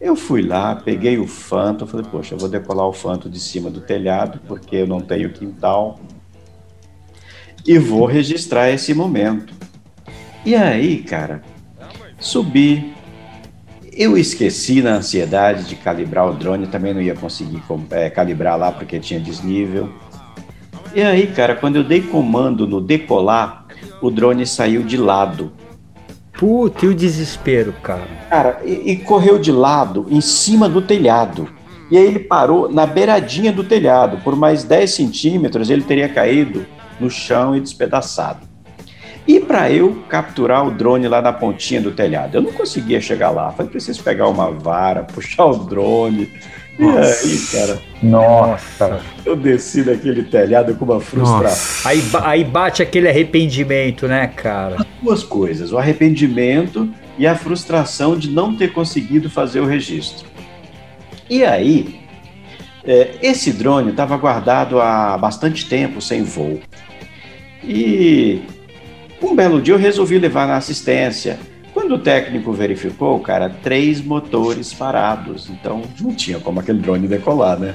Speaker 7: Eu fui lá, peguei o fanto, falei, poxa, eu vou decolar o fanto de cima do telhado, porque eu não tenho quintal. E vou registrar esse momento. E aí, cara, subi. Eu esqueci na ansiedade de calibrar o drone, também não ia conseguir é, calibrar lá porque tinha desnível. E aí, cara, quando eu dei comando no decolar, o drone saiu de lado.
Speaker 3: Puta, e o desespero, cara.
Speaker 7: Cara, e, e correu de lado, em cima do telhado. E aí ele parou na beiradinha do telhado. Por mais 10 centímetros ele teria caído no chão e despedaçado. E para eu capturar o drone lá na pontinha do telhado, eu não conseguia chegar lá. Falei, preciso pegar uma vara, puxar o drone. E aí, cara,
Speaker 3: Nossa.
Speaker 7: eu desci daquele telhado com uma frustração.
Speaker 3: Aí, aí bate aquele arrependimento, né, cara?
Speaker 7: duas coisas: o arrependimento e a frustração de não ter conseguido fazer o registro. E aí, é, esse drone estava guardado há bastante tempo sem voo. E um belo dia eu resolvi levar na assistência. Quando o técnico verificou, cara, três motores parados. Então não tinha como aquele drone decolar, né?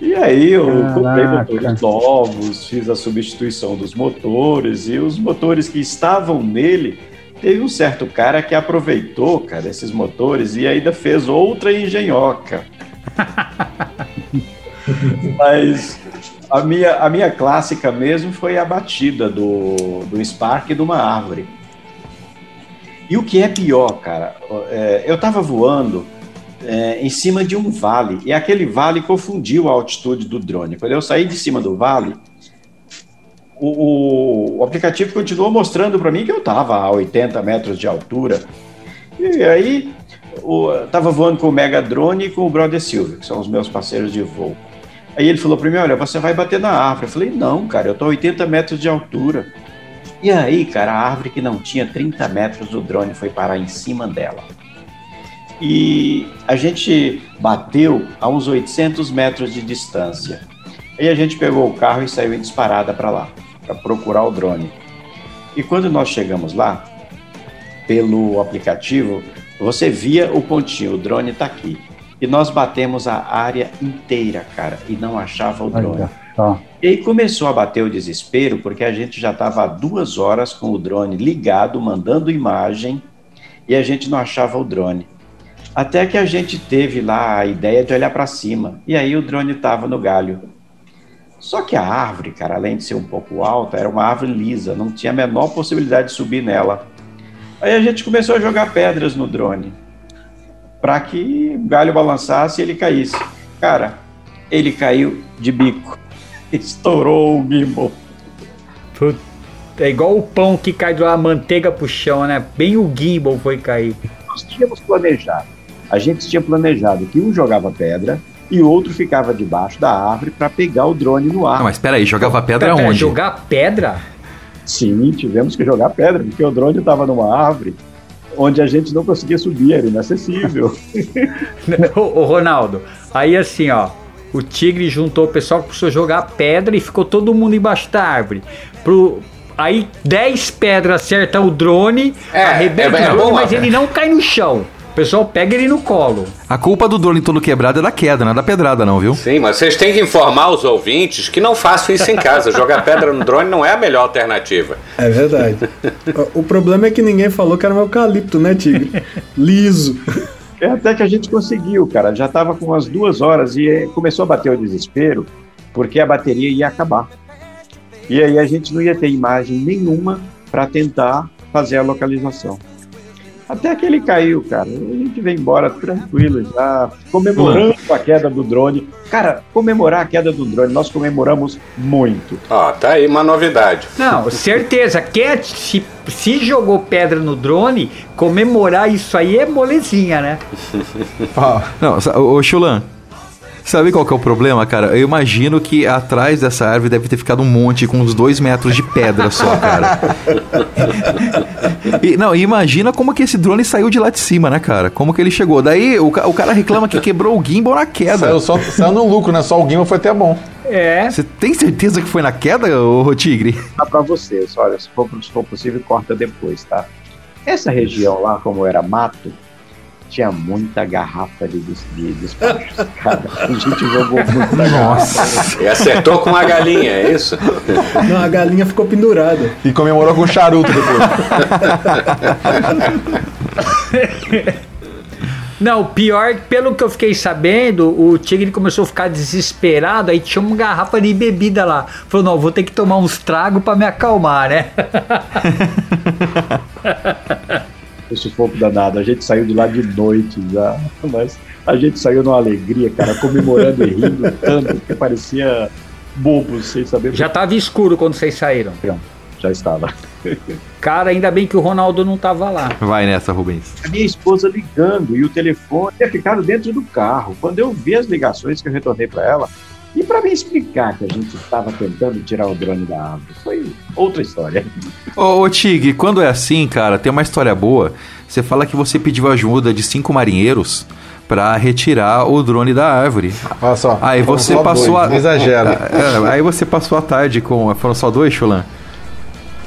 Speaker 7: E aí eu comprei
Speaker 3: Caraca.
Speaker 7: motores novos, fiz a substituição dos motores e os motores que estavam nele, teve um certo cara que aproveitou, cara, esses motores e ainda fez outra engenhoca. Mas a minha, a minha clássica mesmo foi a batida do, do Spark de uma árvore. E o que é pior, cara, é, eu tava voando é, em cima de um vale, e aquele vale confundiu a altitude do drone. Quando eu saí de cima do vale, o, o- o aplicativo continuou mostrando para mim que eu estava a 80 metros de altura. E aí, estava voando com o Mega Drone e com o Brother Silvio, que são os meus parceiros de voo. Aí ele falou para mim: Olha, você vai bater na árvore. Eu falei: Não, cara, eu estou a 80 metros de altura. E aí, cara, a árvore que não tinha 30 metros, o drone foi parar em cima dela. E a gente bateu a uns 800 metros de distância. Aí a gente pegou o carro e saiu em disparada para lá, para procurar o drone. E quando nós chegamos lá, pelo aplicativo, você via o pontinho, o drone está aqui. E nós batemos a área inteira, cara, e não achava o drone.
Speaker 3: Só.
Speaker 7: E aí começou a bater o desespero, porque a gente já estava há duas horas com o drone ligado, mandando imagem, e a gente não achava o drone. Até que a gente teve lá a ideia de olhar para cima, e aí o drone estava no galho. Só que a árvore, cara, além de ser um pouco alta, era uma árvore lisa, não tinha a menor possibilidade de subir nela. Aí a gente começou a jogar pedras no drone, para que o galho balançasse e ele caísse. Cara, ele caiu de bico. Estourou o gimbal.
Speaker 3: É igual o pão que cai da manteiga pro chão, né? Bem o gimbal foi cair.
Speaker 7: Nós tínhamos planejado. A gente tinha planejado que um jogava pedra e o outro ficava debaixo da árvore para pegar o drone no ar.
Speaker 5: Não, mas peraí, jogava pedra
Speaker 3: Pera, pera,
Speaker 5: onde?
Speaker 3: Jogar pedra?
Speaker 7: Sim, tivemos que jogar pedra, porque o drone estava numa árvore onde a gente não conseguia subir, era inacessível.
Speaker 3: ô, ô, Ronaldo, aí assim, ó. O Tigre juntou o pessoal que precisou jogar pedra e ficou todo mundo embaixo da árvore. Pro, aí 10 pedras acertam o drone,
Speaker 1: É,
Speaker 3: arrebenta
Speaker 1: é- é
Speaker 3: o drone,
Speaker 1: boa,
Speaker 3: mas ele não cai no chão. O pessoal pega ele no colo.
Speaker 5: A culpa do drone todo quebrado é da queda, não é da pedrada não, viu?
Speaker 1: Sim, mas vocês têm que informar os ouvintes que não façam isso em casa. Jogar pedra no drone não é a melhor alternativa.
Speaker 2: É verdade. o o problema é que ninguém falou que era um eucalipto, né, Tigre? Liso.
Speaker 7: É até que a gente conseguiu, cara. Já estava com umas duas horas e eh, começou a bater o desespero, porque a bateria ia acabar. E aí a gente não ia ter imagem nenhuma para tentar fazer a localização. Até que ele caiu, cara. A gente veio embora tranquilo já, comemorando a queda do drone. Cara, comemorar a queda do drone, nós comemoramos muito.
Speaker 1: Ó, tá aí uma novidade.
Speaker 3: Não, certeza. Quer, se, se jogou pedra no drone, comemorar isso aí é molezinha, né?
Speaker 5: Não, ô, Chulan, sabe qual que é o problema, cara? Eu imagino que atrás dessa árvore deve ter ficado um monte com uns dois metros de pedra só, cara. E, não, imagina como que esse drone saiu de lá de cima, né, cara? Como que ele chegou. Daí o, o cara reclama que quebrou o gimbal na queda.
Speaker 6: Saiu, só, saiu no lucro, né? Só o Guima foi até bom.
Speaker 3: É.
Speaker 5: Você tem certeza que foi na queda, ô Tigre?
Speaker 7: Dá para vocês, olha, se for, se for possível, corta depois, tá? Essa região lá, como era mato, tinha muita garrafa de, de despachos. Cara, a gente jogou muita garrafa.
Speaker 1: E acertou com uma galinha, é isso?
Speaker 2: Não, a galinha ficou pendurada.
Speaker 6: E comemorou com charuto depois.
Speaker 3: Não, pior, pelo que eu fiquei sabendo, o Tigre começou a ficar desesperado, aí tinha uma garrafa de bebida lá. Falou, não, vou ter que tomar uns tragos pra me acalmar, né?
Speaker 7: O sufoco danado. A gente saiu de lá de noite já. Mas a gente saiu numa alegria, cara, comemorando e rindo tanto que parecia bobo, sem saber.
Speaker 3: Já tava escuro quando vocês saíram.
Speaker 7: Já estava.
Speaker 3: Cara, ainda bem que o Ronaldo não tava lá.
Speaker 5: Vai nessa, Rubens.
Speaker 7: A minha esposa ligando e o telefone tinha ficado dentro do carro. Quando eu vi as ligações que eu retornei para ela, e para me explicar que a gente estava tentando tirar o drone da árvore, foi outra história.
Speaker 5: Ô, ô Tig, quando é assim, cara, tem uma história boa. Você fala que você pediu ajuda de cinco marinheiros pra retirar o drone da árvore.
Speaker 6: Olha só.
Speaker 5: Aí você
Speaker 6: só
Speaker 5: passou
Speaker 6: dois,
Speaker 5: a.
Speaker 6: Não exagera.
Speaker 5: É, aí você passou a tarde com. Foram só dois, Chulan?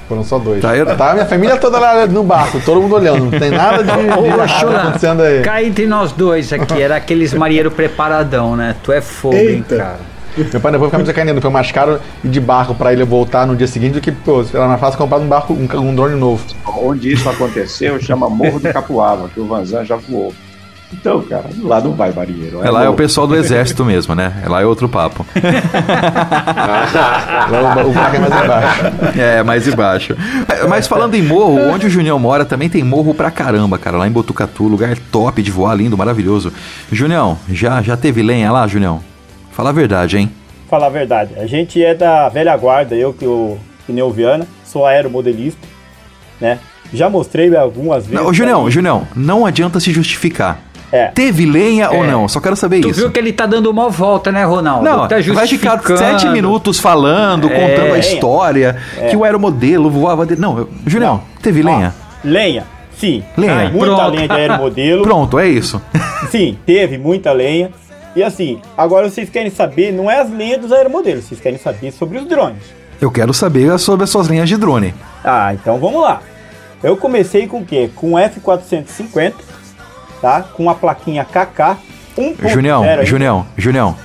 Speaker 6: Foram só dois.
Speaker 5: Tá, eu-
Speaker 6: Tá, minha família toda lá no barco, todo mundo olhando. Não tem nada de, de
Speaker 3: Ô, Chulan,
Speaker 6: acontecendo aí.
Speaker 3: cá entre nós dois aqui, era aqueles marinheiro preparadão, né? Tu é fogo, hein,
Speaker 2: Eita.
Speaker 3: cara.
Speaker 6: Meu pai depois ficava me sacaneando, foi mais caro ir de barco pra ele voltar no dia seguinte do que, pô, era mais fácil comprar um barco, um, um drone novo.
Speaker 7: Onde isso aconteceu chama Morro do Capuava, que o Vanzan já voou. Então, cara, lá não vai marinheiro.
Speaker 5: É lá é o pessoal do exército mesmo, né? É lá é outro papo.
Speaker 6: Lá o, o barco é mais embaixo.
Speaker 5: É, mais embaixo. É, Mas falando em morro, onde o Junião mora também tem morro pra caramba, cara. Lá em Botucatu, lugar top de voar, lindo, maravilhoso. Junião, já, já teve lenha lá, Junião? Fala a verdade, hein?
Speaker 4: Falar a verdade, a gente é da velha guarda, eu que, o, que nem o Viana, sou aeromodelista, né? Já mostrei algumas vezes.
Speaker 5: Não, ô, Junião,
Speaker 4: aí-
Speaker 5: Junião, não adianta se justificar.
Speaker 4: É.
Speaker 5: Teve lenha ou não? Só quero saber
Speaker 3: Tu
Speaker 5: isso.
Speaker 3: viu que ele tá dando uma volta, né, Ronaldo?
Speaker 5: Não,
Speaker 3: tá
Speaker 5: vai ficar sete minutos falando,
Speaker 3: É.
Speaker 5: contando a história, que o aeromodelo voava dele. Não, eu- Junião, teve lenha?
Speaker 4: Lenha, sim.
Speaker 5: Lenha.
Speaker 4: Tem muita
Speaker 3: Pronto.
Speaker 4: lenha de aeromodelo.
Speaker 5: Pronto, é isso.
Speaker 4: Sim, teve muita lenha. E assim, agora vocês querem saber, não é as lenhas dos aeromodelos, vocês querem saber sobre os drones.
Speaker 5: Eu quero saber sobre as suas linhas de drone.
Speaker 4: Ah, então vamos lá. Eu comecei com o quê? Com F450, tá? Com a plaquinha KK 1.0
Speaker 5: Junião,
Speaker 4: ainda.
Speaker 5: Junião, Junião.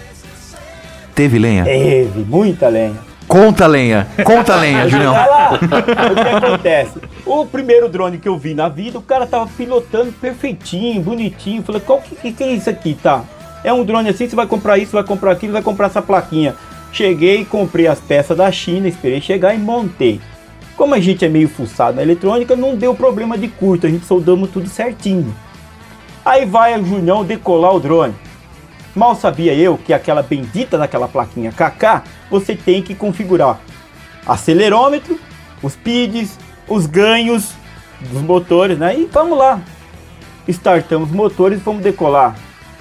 Speaker 5: Teve lenha?
Speaker 4: Teve muita lenha.
Speaker 5: Conta lenha, conta lenha, Junião.
Speaker 4: Lá. o que acontece? O primeiro drone que eu vi na vida, o cara tava pilotando perfeitinho, bonitinho. Falei, qual que, que, que é isso aqui, tá? É um drone assim, você vai comprar isso, vai comprar aquilo, vai comprar essa plaquinha. Cheguei, comprei as peças da China, esperei chegar e montei. Como a gente é meio fuçado na eletrônica, não deu problema de curto, a gente soldamos tudo certinho. Aí vai o Junião decolar o drone. Mal sabia eu que aquela bendita daquela plaquinha KK, você tem que configurar acelerômetro, os speeds, os ganhos dos motores, né? E vamos lá. Startamos os motores e vamos decolar.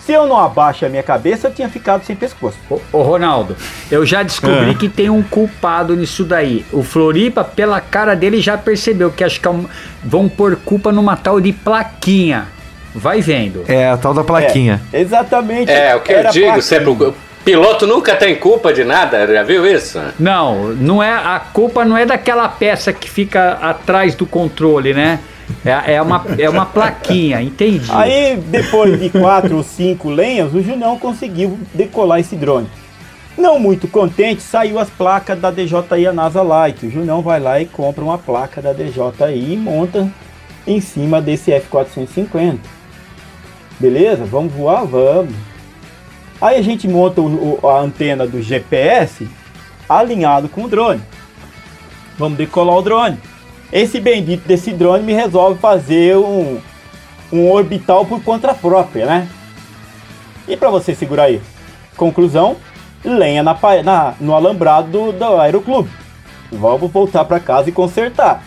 Speaker 4: Se eu não abaixo a minha cabeça, eu tinha ficado sem pescoço.
Speaker 3: Ô, ô Ronaldo, eu já descobri
Speaker 4: Ah.
Speaker 3: que tem um culpado nisso daí. O Floripa, pela cara dele, já percebeu que acho que é um- vão pôr culpa numa tal de plaquinha. Vai vendo.
Speaker 5: É, a tal da plaquinha.
Speaker 4: É, exatamente.
Speaker 1: É, o que eu digo, sempre, o piloto nunca tem culpa de nada, já viu isso?
Speaker 3: Não, não é a culpa não é daquela peça que fica atrás do controle, né? É, é, uma, é uma plaquinha, entendi.
Speaker 4: Aí, depois de quatro ou cinco lenhas, o Junão conseguiu decolar esse drone. Não muito contente, saiu as placas da DJI NASA Light. O Junão vai lá e compra uma placa da DJI e monta em cima desse F450. Beleza? Vamos voar? Vamos. Aí a gente monta o- a antena do GPS alinhado com o drone. Vamos decolar o drone. Esse bendito desse drone me resolve fazer um, um orbital por conta própria, né? E para você segurar isso? Conclusão, lenha na, na- no alambrado do, do aeroclube. Vamos voltar para casa e consertar.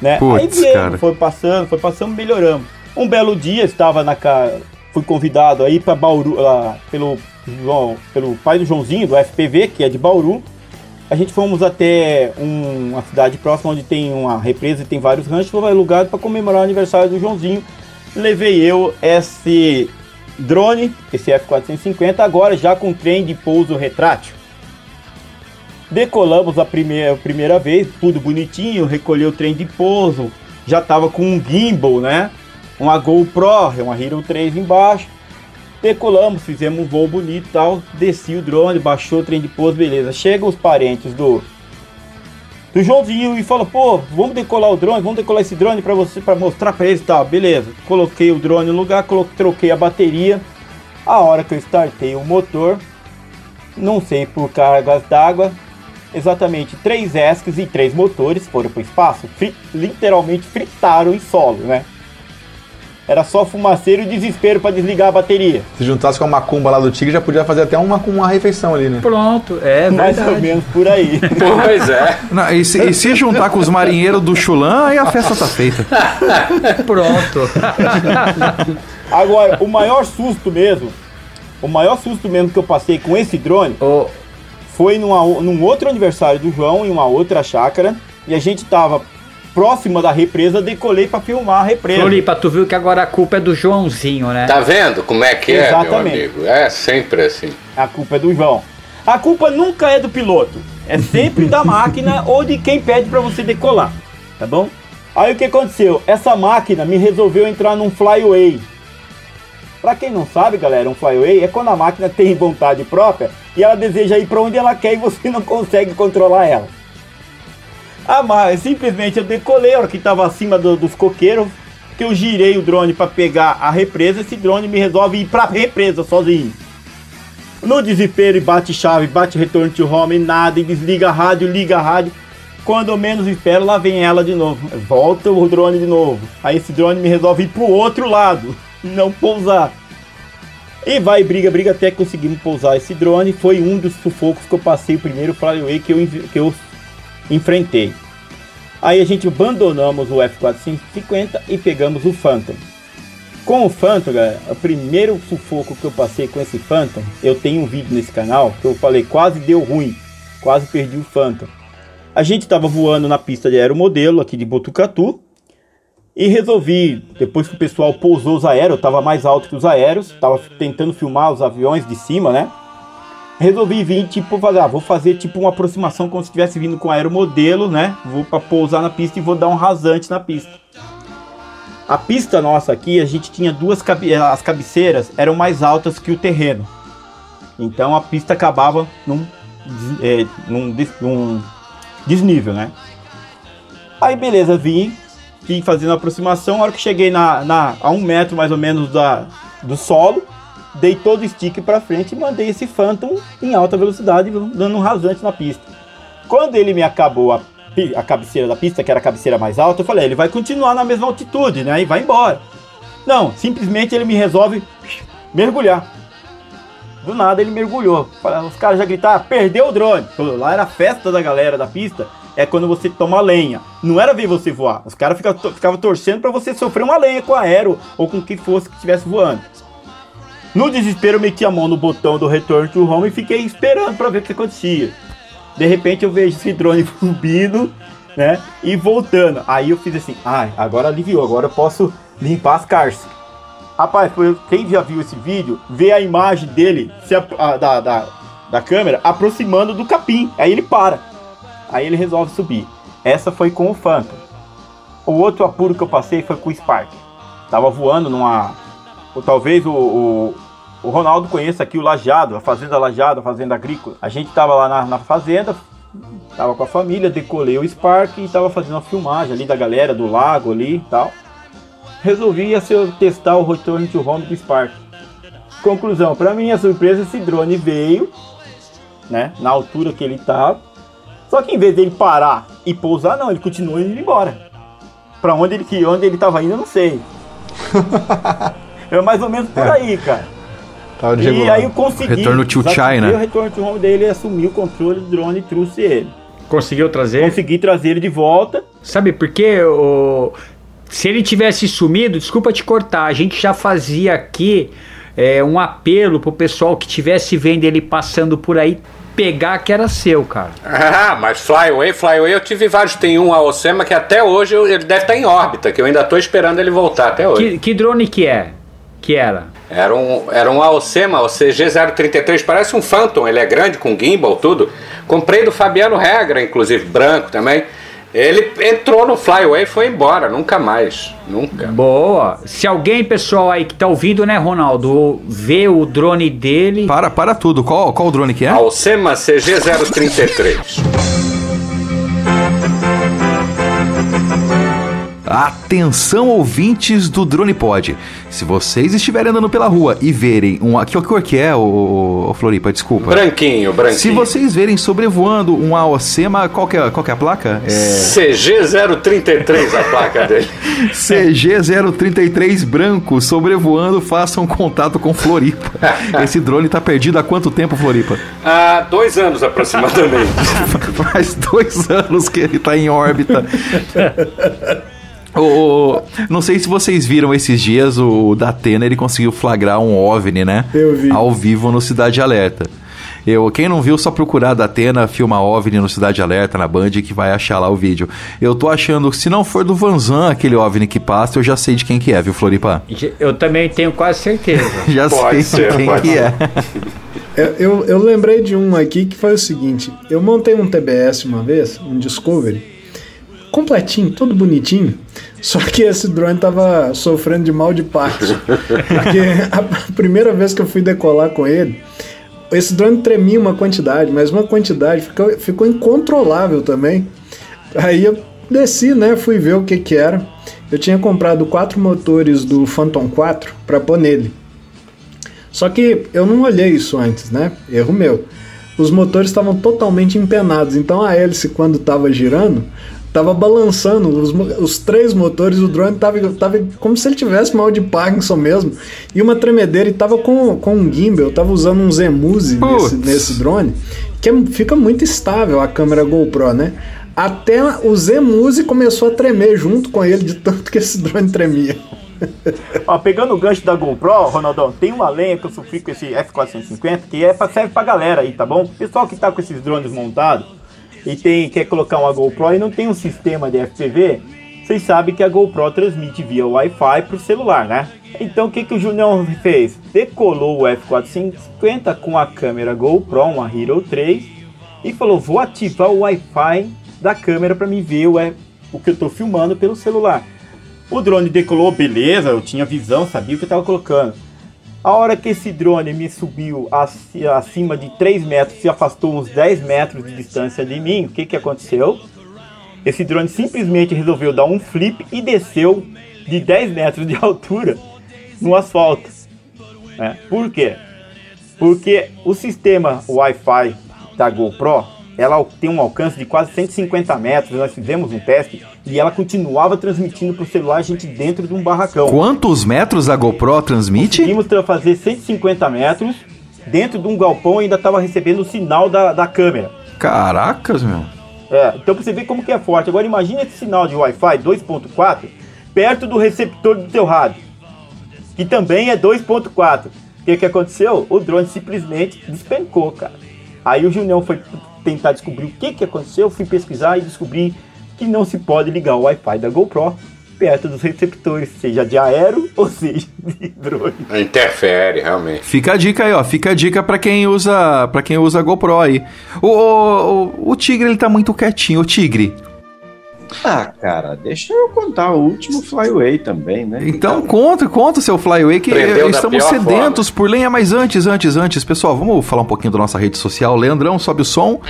Speaker 4: Né? Aí
Speaker 5: Putz,
Speaker 4: viemos,
Speaker 5: cara.
Speaker 4: foi passando, foi passando, melhoramos. Um belo dia estava na casa, fui convidado aí para Bauru, lá, pelo João, pelo pai do Joãozinho do FPV, que é de Bauru. A gente fomos até um- uma cidade próxima onde tem uma represa e tem vários ranchos, foi alugado para comemorar o aniversário do Joãozinho. Levei eu esse drone, esse F450, agora já com trem de pouso retrátil. Decolamos a primeira, a primeira vez, tudo bonitinho, recolheu o trem de pouso, já tava com um gimbal, né? Uma GoPro, uma Hero 3 embaixo. Decolamos, fizemos um voo bonito e tal. Desci o drone, baixou o trem de pouso, beleza. Chega os parentes do, do Joãozinho e fala: pô, vamos decolar o drone, vamos decolar esse drone pra você, para mostrar pra eles e tal. Beleza. Coloquei o drone no lugar, colo- troquei a bateria. A hora que eu startei o motor, não sei por cargas d'água, exatamente três ESCs e três motores foram pro espaço, fri- literalmente fritaram em solo, né? Era só fumaceiro e desespero para desligar a bateria.
Speaker 6: Se juntasse com a macumba lá do Tigre, já podia fazer até uma, uma refeição ali, né?
Speaker 3: Pronto, é
Speaker 4: Mais ou
Speaker 3: verdade.
Speaker 4: menos por aí.
Speaker 1: Pois é.
Speaker 5: Não, e, se, e se juntar com os marinheiros do Chulan, aí a festa tá feita.
Speaker 3: Pronto.
Speaker 4: Agora, o maior susto mesmo, o maior susto mesmo que eu passei com esse drone
Speaker 3: Ô,
Speaker 4: foi numa, num outro aniversário do João, em uma outra chácara, e a gente tava próxima da represa, decolei para filmar a represa.
Speaker 3: Floripa, tu viu que agora a culpa é do Joãozinho, né?
Speaker 1: Tá vendo como é que é, meu
Speaker 4: Exatamente.
Speaker 1: amigo? É sempre assim.
Speaker 4: A culpa é do João. A culpa nunca é do piloto, é sempre da máquina ou de quem pede para você decolar, tá bom? Aí o que aconteceu? Essa máquina me resolveu entrar num flyaway. Pra quem não sabe, galera, um flyaway é quando a máquina tem vontade própria e ela deseja ir para onde ela quer e você não consegue controlar ela. Ah, mas simplesmente eu decolei a hora que estava acima do- dos coqueiros, que eu girei o drone para pegar a represa, esse drone me resolve ir para a represa sozinho. No desespero, bate chave, bate retorno to home, nada, e desliga a rádio, liga a rádio. Quando eu menos espero, lá vem ela de novo. Volta o drone de novo. Aí esse drone me resolve ir pro outro lado, não pousar. E vai, briga, briga, até conseguimos pousar esse drone. Foi um dos sufocos que eu passei, o primeiro flyaway que eu, que eu enfrentei. Aí a gente abandonamos o F450 e pegamos o Phantom. Com o Phantom, galera, o primeiro sufoco que eu passei com esse Phantom, eu tenho um vídeo nesse canal que eu falei quase deu ruim, quase perdi o Phantom. A gente estava voando na pista de aeromodelo aqui de Botucatu e resolvi, depois que o pessoal pousou os aéreos, eu estava mais alto que os aéreos, estava tentando filmar os aviões de cima, né? Resolvi vir, tipo, fazer, ah, vou fazer tipo uma aproximação como se estivesse vindo com aeromodelo, né? Vou para pousar na pista e vou dar um rasante na pista. A pista nossa aqui, a gente tinha duas cabe as cabeceiras eram mais altas que o terreno. Então a pista acabava num, é, num, des- num desnível, né? Aí beleza, vim, vim fazendo a aproximação. A hora que cheguei na, na, a um metro mais ou menos da, do solo, dei todo o stick para frente e mandei esse Phantom em alta velocidade, dando um rasante na pista. Quando ele me acabou a, a cabeceira da pista, que era a cabeceira mais alta, eu falei, ele vai continuar na mesma altitude, né? E vai embora. Não, simplesmente ele me resolve mergulhar. Do nada ele mergulhou. Os caras já gritaram, perdeu o drone. Lá era a festa da galera da pista. É quando você toma lenha. Não era ver você voar. Os caras ficavam torcendo para você sofrer uma lenha com aero ou com o que fosse que estivesse voando. No desespero, eu meti a mão no botão do Return to Home e fiquei esperando para ver o que acontecia. De repente, eu vejo esse drone subindo, né? E voltando. Aí eu fiz assim: ai, ah, agora aliviou, agora eu posso limpar as cárceres. Rapaz, quem já viu esse vídeo, vê a imagem dele se a, da, da, da câmera aproximando do capim. Aí ele para. Aí ele resolve subir. Essa foi com o Phantom. O outro apuro que eu passei foi com o Spark. Tava voando numa ou talvez o, o, o, Ronaldo conheça aqui o Lajado, a Fazenda Lajado, a Fazenda Agrícola. A gente tava lá na, na fazenda, tava com a família, decolei o Spark e tava fazendo uma filmagem ali da galera do lago ali e tal. Resolvi ser, testar o return to home do Spark. Conclusão, para minha surpresa, esse drone veio, né, na altura que ele tava. Só que em vez dele parar e pousar, não, ele continuou indo embora. Para onde ele onde ele tava indo, eu não sei. É mais ou menos por aí, cara. Tá e aí eu consegui.
Speaker 5: Retorno to China.
Speaker 4: O retorno to home dele assumir o controle do drone e trouxe ele.
Speaker 3: Conseguiu trazer?
Speaker 4: Consegui trazer ele de volta.
Speaker 3: Sabe por quê? O... Se ele tivesse sumido, desculpa te cortar, a gente já fazia aqui é, um apelo pro pessoal que tivesse vendo ele passando por aí pegar que era seu, cara.
Speaker 1: Ah, mas Flyway, Flyway eu tive vários. Tem um Aocema que até hoje ele deve estar em órbita, que eu ainda estou esperando ele voltar até hoje.
Speaker 3: Que, que drone que é? Que era?
Speaker 1: Era um, era um Alcema, o CG033, parece um Phantom, ele é grande, com gimbal, tudo. Comprei do Fabiano Regra, inclusive, branco também. Ele entrou no Flyway e foi embora, nunca mais. Nunca.
Speaker 3: Boa. Se alguém, pessoal aí que tá ouvindo, né, Ronaldo, vê o drone dele.
Speaker 5: Para, para tudo. Qual, qual o drone que é?
Speaker 1: Alcema CG033.
Speaker 5: Atenção ouvintes do Drone Pod. Se vocês estiverem andando pela rua e verem um. Que cor que é, o, o Floripa? Desculpa.
Speaker 1: Branquinho, branquinho.
Speaker 5: Se vocês verem sobrevoando um Aocema, qual que é, qual que é a placa? É...
Speaker 1: CG033 a placa dele.
Speaker 5: CG033 branco sobrevoando, façam contato com Floripa. Esse drone tá perdido há quanto tempo, Floripa?
Speaker 1: Há dois anos aproximadamente.
Speaker 5: Faz dois anos que ele tá em órbita. O, não sei se vocês viram esses dias, o Datena ele conseguiu flagrar um OVNI, né?
Speaker 2: Eu vi.
Speaker 5: Ao vivo no Cidade Alerta. Eu, quem não viu, só procurar da Atena, filma OVNI no Cidade Alerta, na Band, que vai achar lá o vídeo. Eu tô achando que se não for do Vanzan aquele OVNI que passa, eu já sei de quem que é, viu, Floripa?
Speaker 3: Eu também tenho quase certeza.
Speaker 5: já pode sei ser, quem que é.
Speaker 2: Eu, eu, eu lembrei de um aqui que foi o seguinte: eu montei um TBS uma vez, um Discovery, completinho, todo bonitinho. Só que esse drone tava sofrendo de mal de parto. Porque a primeira vez que eu fui decolar com ele, esse drone tremia uma quantidade, mas uma quantidade ficou, ficou incontrolável também. Aí eu desci, né? Fui ver o que que era. Eu tinha comprado quatro motores do Phantom 4 para pôr nele. Só que eu não olhei isso antes, né? Erro meu. Os motores estavam totalmente empenados, então a hélice quando estava girando tava balançando os, os três motores, o drone tava, tava como se ele tivesse mal de Parkinson mesmo. E uma tremedeira e tava com, com um gimbal, eu tava usando um Zemuse nesse, nesse drone, que é, fica muito estável a câmera GoPro, né? Até o Zemuse começou a tremer junto com ele, de tanto que esse drone tremia.
Speaker 4: Ó, pegando o gancho da GoPro, Ronaldão, tem uma lenha que eu sofri com esse F450 que é pra, serve pra galera aí, tá bom? Pessoal que tá com esses drones montados, e tem, quer colocar uma GoPro e não tem um sistema de FPV, vocês sabem que a GoPro transmite via Wi-Fi para o celular, né? Então o que, que o Junião fez? Decolou o F450 com a câmera GoPro, uma Hero 3, e falou: vou ativar o Wi-Fi da câmera para me ver o, o que eu estou filmando pelo celular. O drone decolou, beleza, eu tinha visão, sabia o que eu estava colocando. A hora que esse drone me subiu acima de 3 metros, se afastou uns 10 metros de distância de mim, o que, que aconteceu? Esse drone simplesmente resolveu dar um flip e desceu de 10 metros de altura no asfalto. Né? Por quê? Porque o sistema Wi-Fi da GoPro ela tem um alcance de quase 150 metros. Nós fizemos um teste e ela continuava transmitindo para o celular a gente dentro de um barracão.
Speaker 5: Quantos metros a GoPro transmite?
Speaker 4: Conseguimos fazer 150 metros dentro de um galpão ainda estava recebendo o sinal da, da câmera.
Speaker 5: Caracas, meu.
Speaker 4: É, então pra você ver como que é forte. Agora imagina esse sinal de Wi-Fi 2.4 perto do receptor do teu rádio, que também é 2.4. O que, que aconteceu? O drone simplesmente despencou, cara. Aí o Junião foi tentar descobrir o que, que aconteceu, fui pesquisar e descobri que não se pode ligar o Wi-Fi da GoPro perto dos receptores, seja de aero ou seja de drone.
Speaker 1: Interfere, realmente.
Speaker 5: Fica a dica aí, ó. Fica a dica pra quem usa para quem usa GoPro aí. O, o, o, o Tigre, ele tá muito quietinho. O Tigre,
Speaker 7: ah, cara, deixa eu contar o último Flyway também, né?
Speaker 5: Então, conta, conta o seu Flyway que estamos sedentos forma. por lenha, mas antes, antes, antes, pessoal, vamos falar um pouquinho da nossa rede social. Leandrão, sobe o som.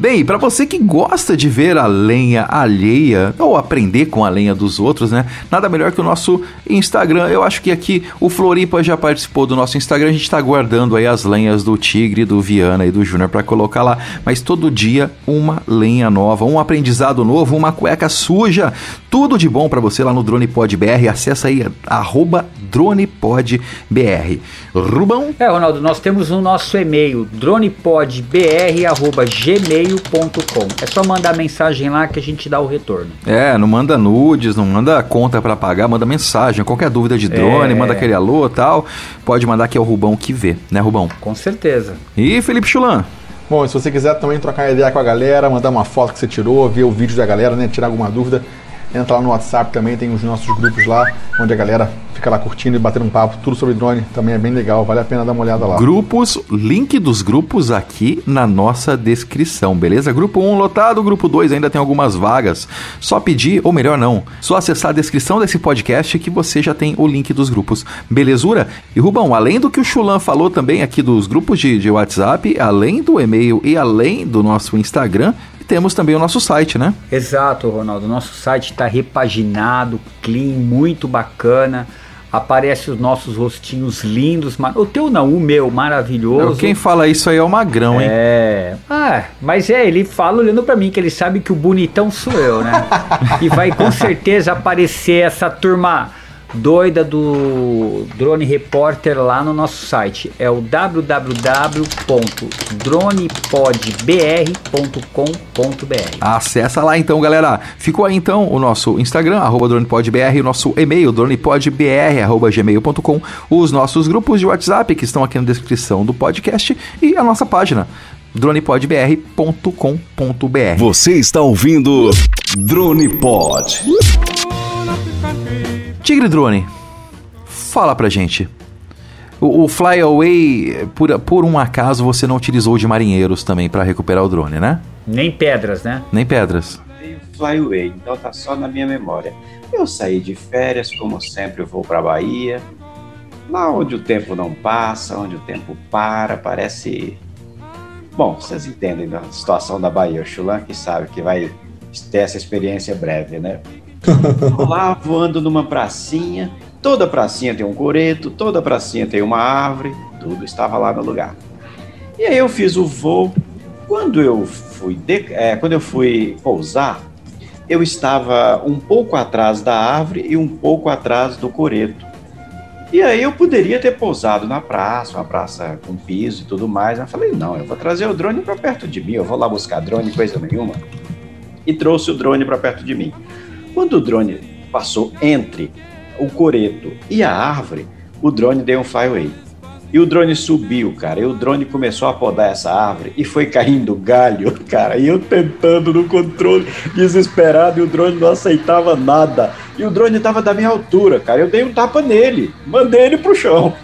Speaker 5: Bem, para você que gosta de ver a lenha alheia ou aprender com a lenha dos outros, né? Nada melhor que o nosso Instagram. Eu acho que aqui o Floripa já participou do nosso Instagram. A gente tá guardando aí as lenhas do Tigre, do Viana e do Júnior para colocar lá. Mas todo dia uma lenha nova, um aprendizado novo, uma cueca suja. Tudo de bom para você lá no Drone Pod BR. Acessa aí arroba DronePodBR. Rubão?
Speaker 3: É, Ronaldo, nós temos o nosso e-mail dronepodbr@gmail gmail.com. É só mandar mensagem lá que a gente dá o retorno.
Speaker 5: É, não manda nudes, não manda conta para pagar, manda mensagem. Qualquer dúvida de drone, é. manda aquele alô tal. Pode mandar que é o Rubão que vê, né, Rubão?
Speaker 3: Com certeza.
Speaker 5: E Felipe Chulan?
Speaker 6: Bom, se você quiser também trocar ideia com a galera, mandar uma foto que você tirou, ver o vídeo da galera, né, tirar alguma dúvida, entra lá no WhatsApp também, tem os nossos grupos lá, onde a galera fica lá curtindo e batendo um papo, tudo sobre drone, também é bem legal, vale a pena dar uma olhada lá.
Speaker 5: Grupos, link dos grupos aqui na nossa descrição, beleza? Grupo 1 lotado, grupo 2 ainda tem algumas vagas. Só pedir, ou melhor não, só acessar a descrição desse podcast que você já tem o link dos grupos, belezura? E Rubão, além do que o Chulan falou também aqui dos grupos de, de WhatsApp, além do e-mail e além do nosso Instagram, temos também o nosso site, né?
Speaker 3: Exato, Ronaldo. Nosso site está repaginado, clean, muito bacana. Aparece os nossos rostinhos lindos. O teu não, o meu, maravilhoso.
Speaker 5: Quem fala isso aí é o Magrão, hein?
Speaker 3: É. Ah, mas é, ele fala olhando para mim que ele sabe que o bonitão sou eu, né? e vai com certeza aparecer essa turma doida do Drone Repórter lá no nosso site. É o www.dronepodbr.com.br.
Speaker 5: Acessa lá então, galera. Ficou aí então o nosso Instagram, arroba dronepodbr, o nosso e-mail, dronepodbr, arroba gmail.com, os nossos grupos de WhatsApp que estão aqui na descrição do podcast e a nossa página dronepodbr.com.br.
Speaker 9: Você está ouvindo Drone Pod.
Speaker 5: Tigre Drone, fala pra gente. O, o Flyaway, por, por um acaso, você não utilizou de marinheiros também para recuperar o drone, né?
Speaker 3: Nem pedras, né?
Speaker 5: Nem pedras.
Speaker 7: Flyway, então tá só na minha memória. Eu saí de férias, como sempre, eu vou pra Bahia. Lá onde o tempo não passa, onde o tempo para, parece. Bom, vocês entendem da situação da Bahia. O Chulan que sabe que vai ter essa experiência breve, né? Lá voando numa pracinha. Toda pracinha tem um coreto, toda pracinha tem uma árvore, tudo estava lá no lugar. E aí eu fiz o voo. Quando eu fui, de, é, quando eu fui pousar, eu estava um pouco atrás da árvore e um pouco atrás do coreto. E aí eu poderia ter pousado na praça, uma praça com piso e tudo mais. Eu falei, não, eu vou trazer o drone para perto de mim, eu vou lá buscar drone, coisa nenhuma. E trouxe o drone para perto de mim. Quando o drone passou entre o coreto e a árvore, o drone deu um flyaway. E o drone subiu, cara. E o drone começou a podar essa árvore e foi caindo galho, cara. E eu tentando no controle, desesperado, e o drone não aceitava nada. E o drone tava da minha altura, cara. Eu dei um tapa nele, mandei ele pro chão.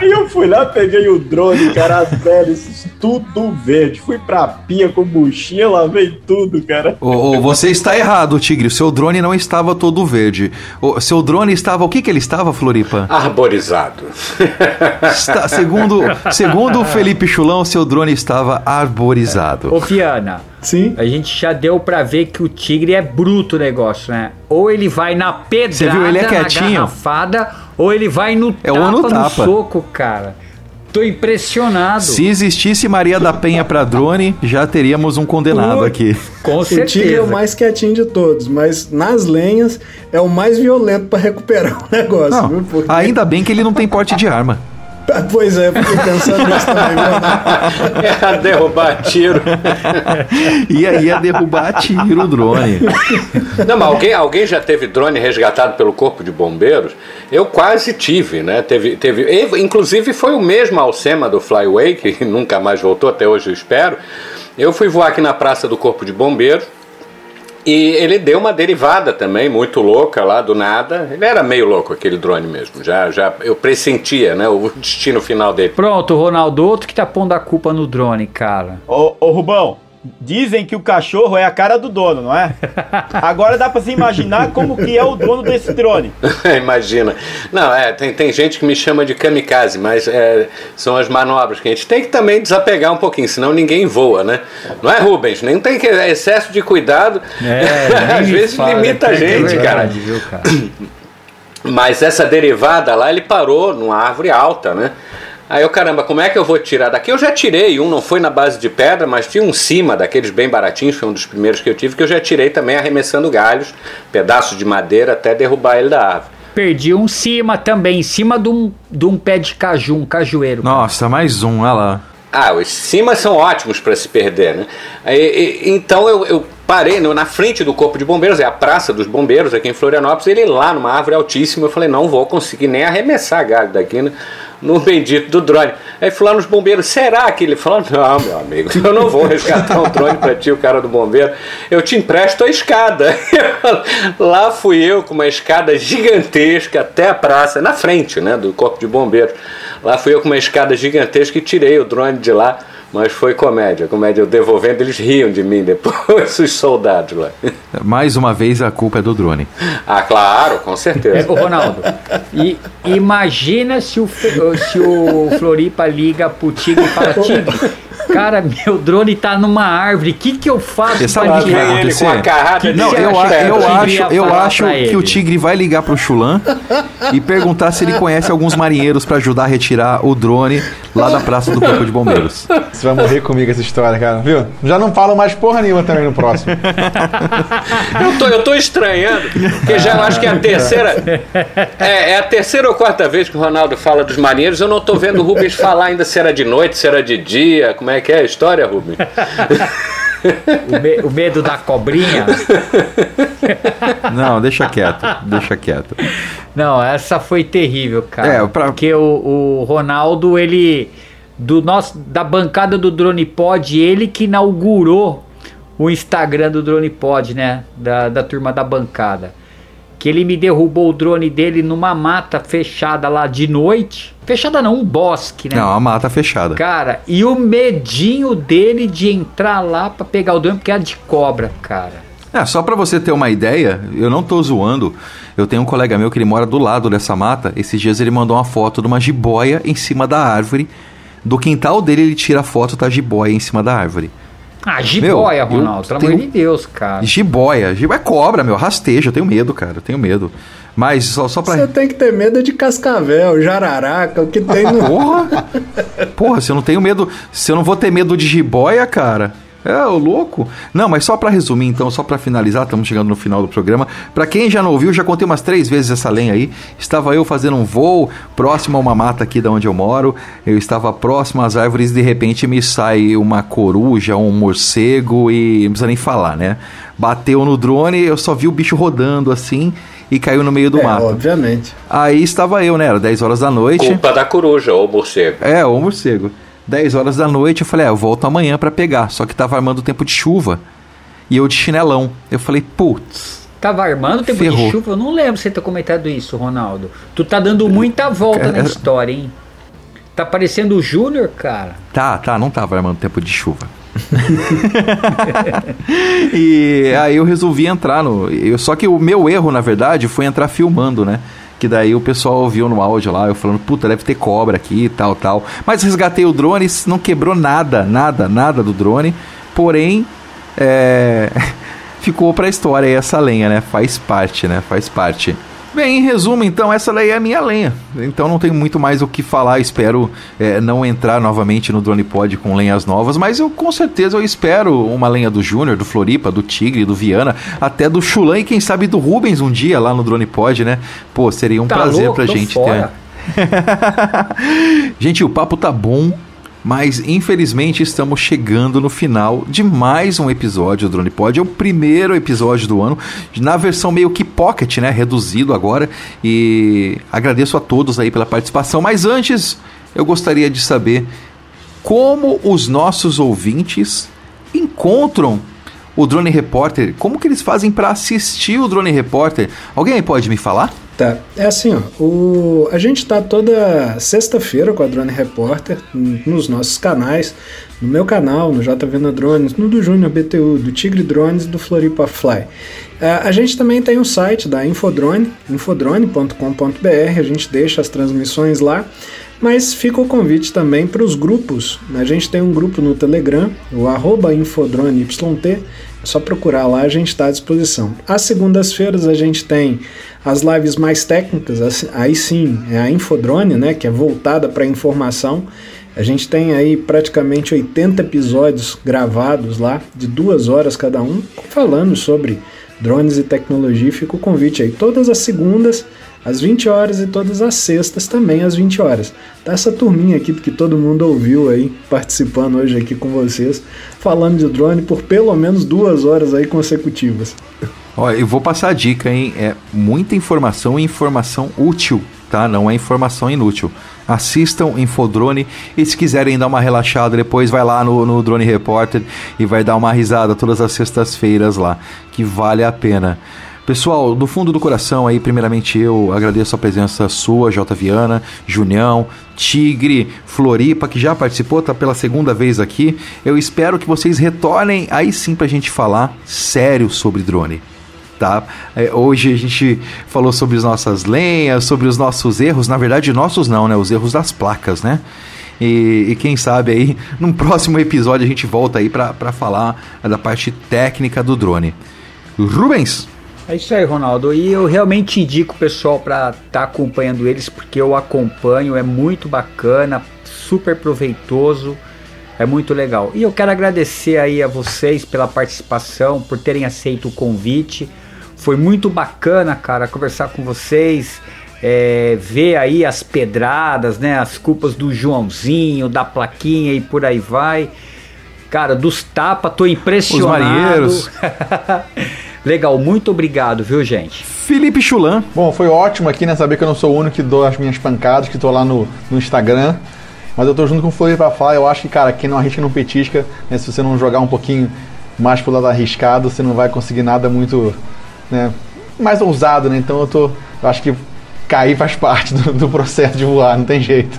Speaker 7: e eu fui lá, peguei o drone, cara, as hélices, tudo verde. Fui pra pia com buchinha, lavei tudo, cara.
Speaker 5: Ô, ô, você está errado, Tigre. O seu drone não estava todo verde. O seu drone estava. O que que ele estava, Floripa?
Speaker 1: Arborizado.
Speaker 5: Está, segundo, segundo o Felipe Chulão, seu drone estava arborizado.
Speaker 3: Ô, Fiana.
Speaker 2: Sim.
Speaker 3: A gente já deu pra ver que o tigre é bruto o negócio, né? Ou ele vai na pedrada, Você viu? Ele é quietinho. na garrafada, ou ele vai no
Speaker 5: é tapa, no,
Speaker 3: tapa. no soco, cara. tô impressionado.
Speaker 5: Se existisse Maria da Penha pra drone, já teríamos um condenado
Speaker 2: Ui.
Speaker 5: aqui.
Speaker 3: Com
Speaker 2: O tigre é
Speaker 3: certeza.
Speaker 2: o mais quietinho de todos, mas nas lenhas é o mais violento pra recuperar o negócio,
Speaker 5: Não,
Speaker 2: viu? Porque-
Speaker 5: ainda bem que ele não tem porte de arma.
Speaker 2: Pois é, fiquei pensando nisso também, viu?
Speaker 1: É a derrubar tiro.
Speaker 5: E aí ia derrubar a tiro o drone.
Speaker 1: Não, mas alguém, alguém já teve drone resgatado pelo Corpo de Bombeiros? Eu quase tive, né? Teve, teve, inclusive foi o mesmo Alcema do Flyway, que nunca mais voltou, até hoje eu espero. Eu fui voar aqui na Praça do Corpo de Bombeiros e ele deu uma derivada também, muito louca lá do nada. Ele era meio louco aquele drone mesmo. Já, já eu pressentia, né, o destino final dele.
Speaker 3: Pronto, Ronaldo, outro que tá pondo a culpa no drone, cara.
Speaker 4: Ô, ô Rubão, dizem que o cachorro é a cara do dono, não é? Agora dá pra se imaginar como que é o dono desse drone.
Speaker 1: Imagina. Não, é, tem, tem gente que me chama de kamikaze, mas é, são as manobras que a gente tem que também desapegar um pouquinho, senão ninguém voa, né? Não é, Rubens? Nem tem que é excesso de cuidado.
Speaker 3: nem
Speaker 1: Às vezes
Speaker 3: fala,
Speaker 1: limita a
Speaker 3: é
Speaker 1: gente, cara.
Speaker 3: verdade, Viu, cara.
Speaker 1: Mas essa derivada lá, ele parou numa árvore alta, né? Aí eu, caramba, como é que eu vou tirar daqui? Eu já tirei um, não foi na base de pedra, mas tinha um cima daqueles bem baratinhos, foi um dos primeiros que eu tive, que eu já tirei também arremessando galhos, pedaços de madeira até derrubar ele da árvore.
Speaker 3: Perdi um cima também, em cima de um, de um pé de caju, um cajueiro.
Speaker 5: Nossa, mais um, olha lá.
Speaker 1: Ah, os cimas são ótimos para se perder, né? Aí, e- então eu, eu parei no- na frente do Corpo de Bombeiros, é a Praça dos Bombeiros aqui em Florianópolis, ele lá numa árvore altíssima, eu falei, não vou conseguir nem arremessar galho daqui no, no bendito do drone. Aí fui lá nos bombeiros, será que ele falou, não, meu amigo, eu não vou resgatar um drone para ti, o cara do bombeiro, eu te empresto a escada. lá fui eu com uma escada gigantesca até a praça, na frente, né, do Corpo de Bombeiros. Lá fui eu com uma escada gigantesca e tirei o drone de lá. Mas foi comédia, comédia. Eu devolvendo, eles riam de mim depois, os soldados lá.
Speaker 5: Mais uma vez a culpa é do drone.
Speaker 1: Ah, claro, com
Speaker 3: É,
Speaker 1: certeza.
Speaker 3: ô Ronaldo, e imagina se o, se o Floripa liga pro Tigre e fala, Tigre, cara, meu drone tá numa árvore, o que que eu faço
Speaker 5: Você
Speaker 3: pra tirar
Speaker 1: Ele
Speaker 5: acontecer?
Speaker 1: com a carrada
Speaker 5: Não, eu, eu
Speaker 3: Tigre
Speaker 5: acho, eu acho que
Speaker 3: ele?
Speaker 5: o Tigre vai ligar pro Chulan e perguntar se ele conhece alguns marinheiros pra ajudar a retirar o drone lá da Praça do Corpo de Bombeiros.
Speaker 6: Você vai morrer comigo essa história, cara, viu? Já não falo mais porra nenhuma também no próximo.
Speaker 1: Eu tô, eu tô estranhando, porque já eu acho que é a terceira. É, é a terceira ou quarta vez que o Ronaldo fala dos marinheiros. Eu não tô vendo o Rubens falar ainda se era de noite, se era de dia. Como é que é a história, Rubens?
Speaker 3: O, me- o medo da cobrinha?
Speaker 5: Não, deixa quieto, deixa quieto.
Speaker 3: Não, essa foi terrível, cara.
Speaker 5: É, pra-
Speaker 3: Porque o, o Ronaldo, ele. Do nosso, da bancada do Drone Pod, ele que inaugurou o Instagram do Drone Pod, né? Da, da turma da bancada. Que ele me derrubou o drone dele numa mata fechada lá de noite. Fechada não, um bosque, né?
Speaker 5: Não, a mata fechada.
Speaker 3: Cara, e o medinho dele de entrar lá pra pegar o drone, porque era de cobra, cara.
Speaker 5: É, só pra você ter uma ideia, eu não tô zoando. Eu tenho um colega meu que ele mora do lado dessa mata. Esses dias ele mandou uma foto de uma jiboia em cima da árvore. Do quintal dele ele tira a foto da jiboia em cima da árvore.
Speaker 3: Ah, jiboia,
Speaker 5: Meu, eu
Speaker 3: Ronaldo, pelo
Speaker 5: tenho-
Speaker 3: amor de Deus, cara.
Speaker 5: Jiboia, jiboia é cobra, meu, rasteja, eu tenho medo, cara, eu tenho medo. Mas só, só pra.
Speaker 2: Você tem que ter medo de cascavel, jararaca, o que tem no.
Speaker 5: Porra! Porra, se eu não tenho medo. Se eu não vou ter medo de jiboia, cara. É, ô louco. Não, mas só pra resumir, então, só pra finalizar, estamos chegando no final do programa. Pra quem já não ouviu, já contei umas três vezes essa lenha aí. Estava eu fazendo um voo próximo a uma mata aqui da onde eu moro. Eu estava próximo às árvores e de repente me sai uma coruja, um morcego e não precisa nem falar, né? Bateu no drone, eu só vi o bicho rodando assim e caiu no meio do
Speaker 2: É,
Speaker 5: mato.
Speaker 2: obviamente.
Speaker 5: Aí estava eu, né? Era 10 horas da noite.
Speaker 1: Culpa da coruja ou morcego.
Speaker 5: É, o morcego. 10 horas da noite, eu falei, ah, eu volto amanhã pra pegar. Só que tava armando o tempo de chuva. E eu de chinelão. Eu falei, putz.
Speaker 3: Tava armando o tempo
Speaker 5: Ferrou.
Speaker 3: de chuva? Eu não lembro você ter comentado isso, Ronaldo. Tu tá dando muita volta na história, hein? Tá parecendo o Júnior, cara.
Speaker 5: Tá, tá, não tava armando tempo de chuva. e aí eu resolvi entrar no. eu- só que o meu erro, na verdade, foi entrar filmando, né? Que daí o pessoal ouviu no áudio lá, eu falando, puta, deve ter cobra aqui e tal, tal. Mas resgatei o drone, não quebrou nada, nada, nada do drone. Porém, é, ficou pra história essa lenha, né? Faz parte, né? Faz parte. Bem, em resumo, então, essa daí é a minha lenha. Então não tem muito mais o que falar. Espero é, não entrar novamente no Drone Pod com lenhas novas, mas eu com certeza eu espero uma lenha do Júnior, do Floripa, do Tigre, do Viana, até do Chulan e quem sabe do Rubens um dia lá no Drone Pod, né? Pô, seria um tá prazer louco, pra gente fora. ter. gente, o papo tá bom mas infelizmente estamos chegando no final de mais um episódio do Drone Pod. É o primeiro episódio do ano, na versão meio que pocket, né? Reduzido agora. E agradeço a todos aí pela participação. Mas antes, eu gostaria de saber como os nossos ouvintes encontram o Drone Repórter. Como que eles fazem para assistir o Drone Repórter? Alguém pode me falar?
Speaker 2: Tá, é assim, ó, o, a gente tá toda sexta-feira com a Drone Repórter nos nossos canais, no meu canal, no JV Drones, no do Júnior BTU, do Tigre Drones e do Floripa Fly. É, a gente também tem um site da Infodrone, infodrone.com.br, a gente deixa as transmissões lá, mas fica o convite também para os grupos. A gente tem um grupo no Telegram, o arroba InfodroneYT, é só procurar lá, a gente está à disposição. Às segundas-feiras a gente tem as lives mais técnicas, aí sim, é a Infodrone, né, que é voltada para informação. A gente tem aí praticamente 80 episódios gravados lá, de duas horas cada um, falando sobre drones e tecnologia. Fica o convite aí, todas as segundas às 20 horas e todas as sextas também às 20 horas. Tá essa turminha aqui que todo mundo ouviu aí participando hoje aqui com vocês, falando de drone por pelo menos duas horas aí consecutivas.
Speaker 5: Ó, eu vou passar a dica, hein? É muita informação e informação útil, tá? Não é informação inútil. Assistam Infodrone e se quiserem dar uma relaxada, depois vai lá no, no Drone Repórter e vai dar uma risada todas as sextas-feiras lá, que vale a pena. Pessoal, do fundo do coração aí, primeiramente eu agradeço a presença sua, J. Viana, Junião, Tigre, Floripa, que já participou, tá pela segunda vez aqui. Eu espero que vocês retornem aí sim pra gente falar sério sobre drone. Tá? É, hoje a gente falou sobre as nossas lenhas, sobre os nossos erros, na verdade nossos não, né? Os erros das placas, né? E, e, quem sabe aí, num próximo episódio a gente volta aí para falar da parte técnica do drone. Rubens!
Speaker 3: É isso aí, Ronaldo. E eu realmente indico o pessoal para estar tá acompanhando eles, porque eu acompanho, é muito bacana, super proveitoso, é muito legal. E eu quero agradecer aí a vocês pela participação, por terem aceito o convite. Foi muito bacana, cara, conversar com vocês, é, ver aí as pedradas, né, as culpas do Joãozinho, da plaquinha e por aí vai. Cara, dos tapas, tô impressionado. Os marinheiros. Legal, muito obrigado, viu, gente?
Speaker 5: Felipe Chulan.
Speaker 6: Bom, foi ótimo aqui, né? Saber que eu não sou o único que dou as minhas pancadas, que tô lá no, no Instagram. Mas eu tô junto com o Flores pra falar. Eu acho que, cara, quem não arrisca não petisca, né? Se você não jogar um pouquinho mais pro lado arriscado, você não vai conseguir nada muito, né? Mais ousado, né? Então eu tô. Eu acho que cair faz parte do, do processo de voar, não tem jeito.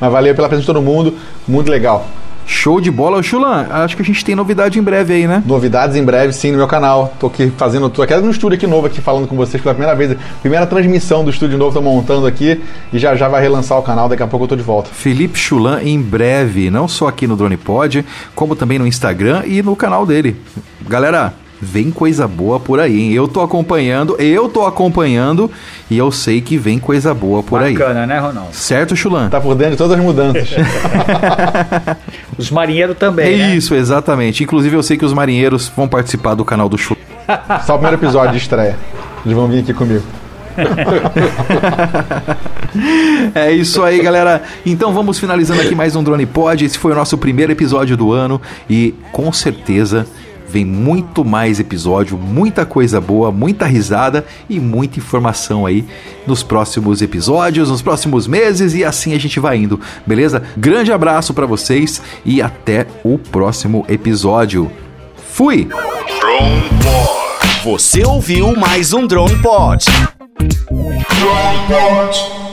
Speaker 6: Mas valeu pela presença de todo mundo, muito legal.
Speaker 5: Show de bola. Chulan, acho que a gente tem novidade em breve aí, né?
Speaker 6: Novidades em breve, sim, no meu canal. Tô aqui fazendo, tô aqui no estúdio aqui novo aqui falando com vocês pela primeira vez. Primeira transmissão do estúdio novo, tô montando aqui e já já vai relançar o canal, daqui a pouco eu tô de volta.
Speaker 5: Felipe Chulan em breve, não só aqui no Drone Pod, como também no Instagram e no canal dele. Galera, vem coisa boa por aí, hein? Eu tô acompanhando, eu tô acompanhando e eu sei que vem coisa boa por
Speaker 3: Bacana,
Speaker 5: aí.
Speaker 3: Bacana, né, Ronaldo?
Speaker 5: Certo, Chulan?
Speaker 6: Tá por dentro de todas as mudanças.
Speaker 3: os marinheiros também,
Speaker 5: É
Speaker 3: né?
Speaker 5: isso, exatamente. Inclusive eu sei que os marinheiros vão participar do canal do Chulan.
Speaker 6: Só o primeiro episódio de estreia. Eles vão vir aqui comigo.
Speaker 5: é isso aí, galera. Então vamos finalizando aqui mais um Drone Pod. Esse foi o nosso primeiro episódio do ano e com certeza Vem muito mais episódio, muita coisa boa, muita risada e muita informação aí nos próximos episódios, nos próximos meses e assim a gente vai indo, beleza? Grande abraço para vocês e até o próximo episódio. Fui! Drone
Speaker 8: Pod. Você ouviu mais um Drone Pod. Drone Pod.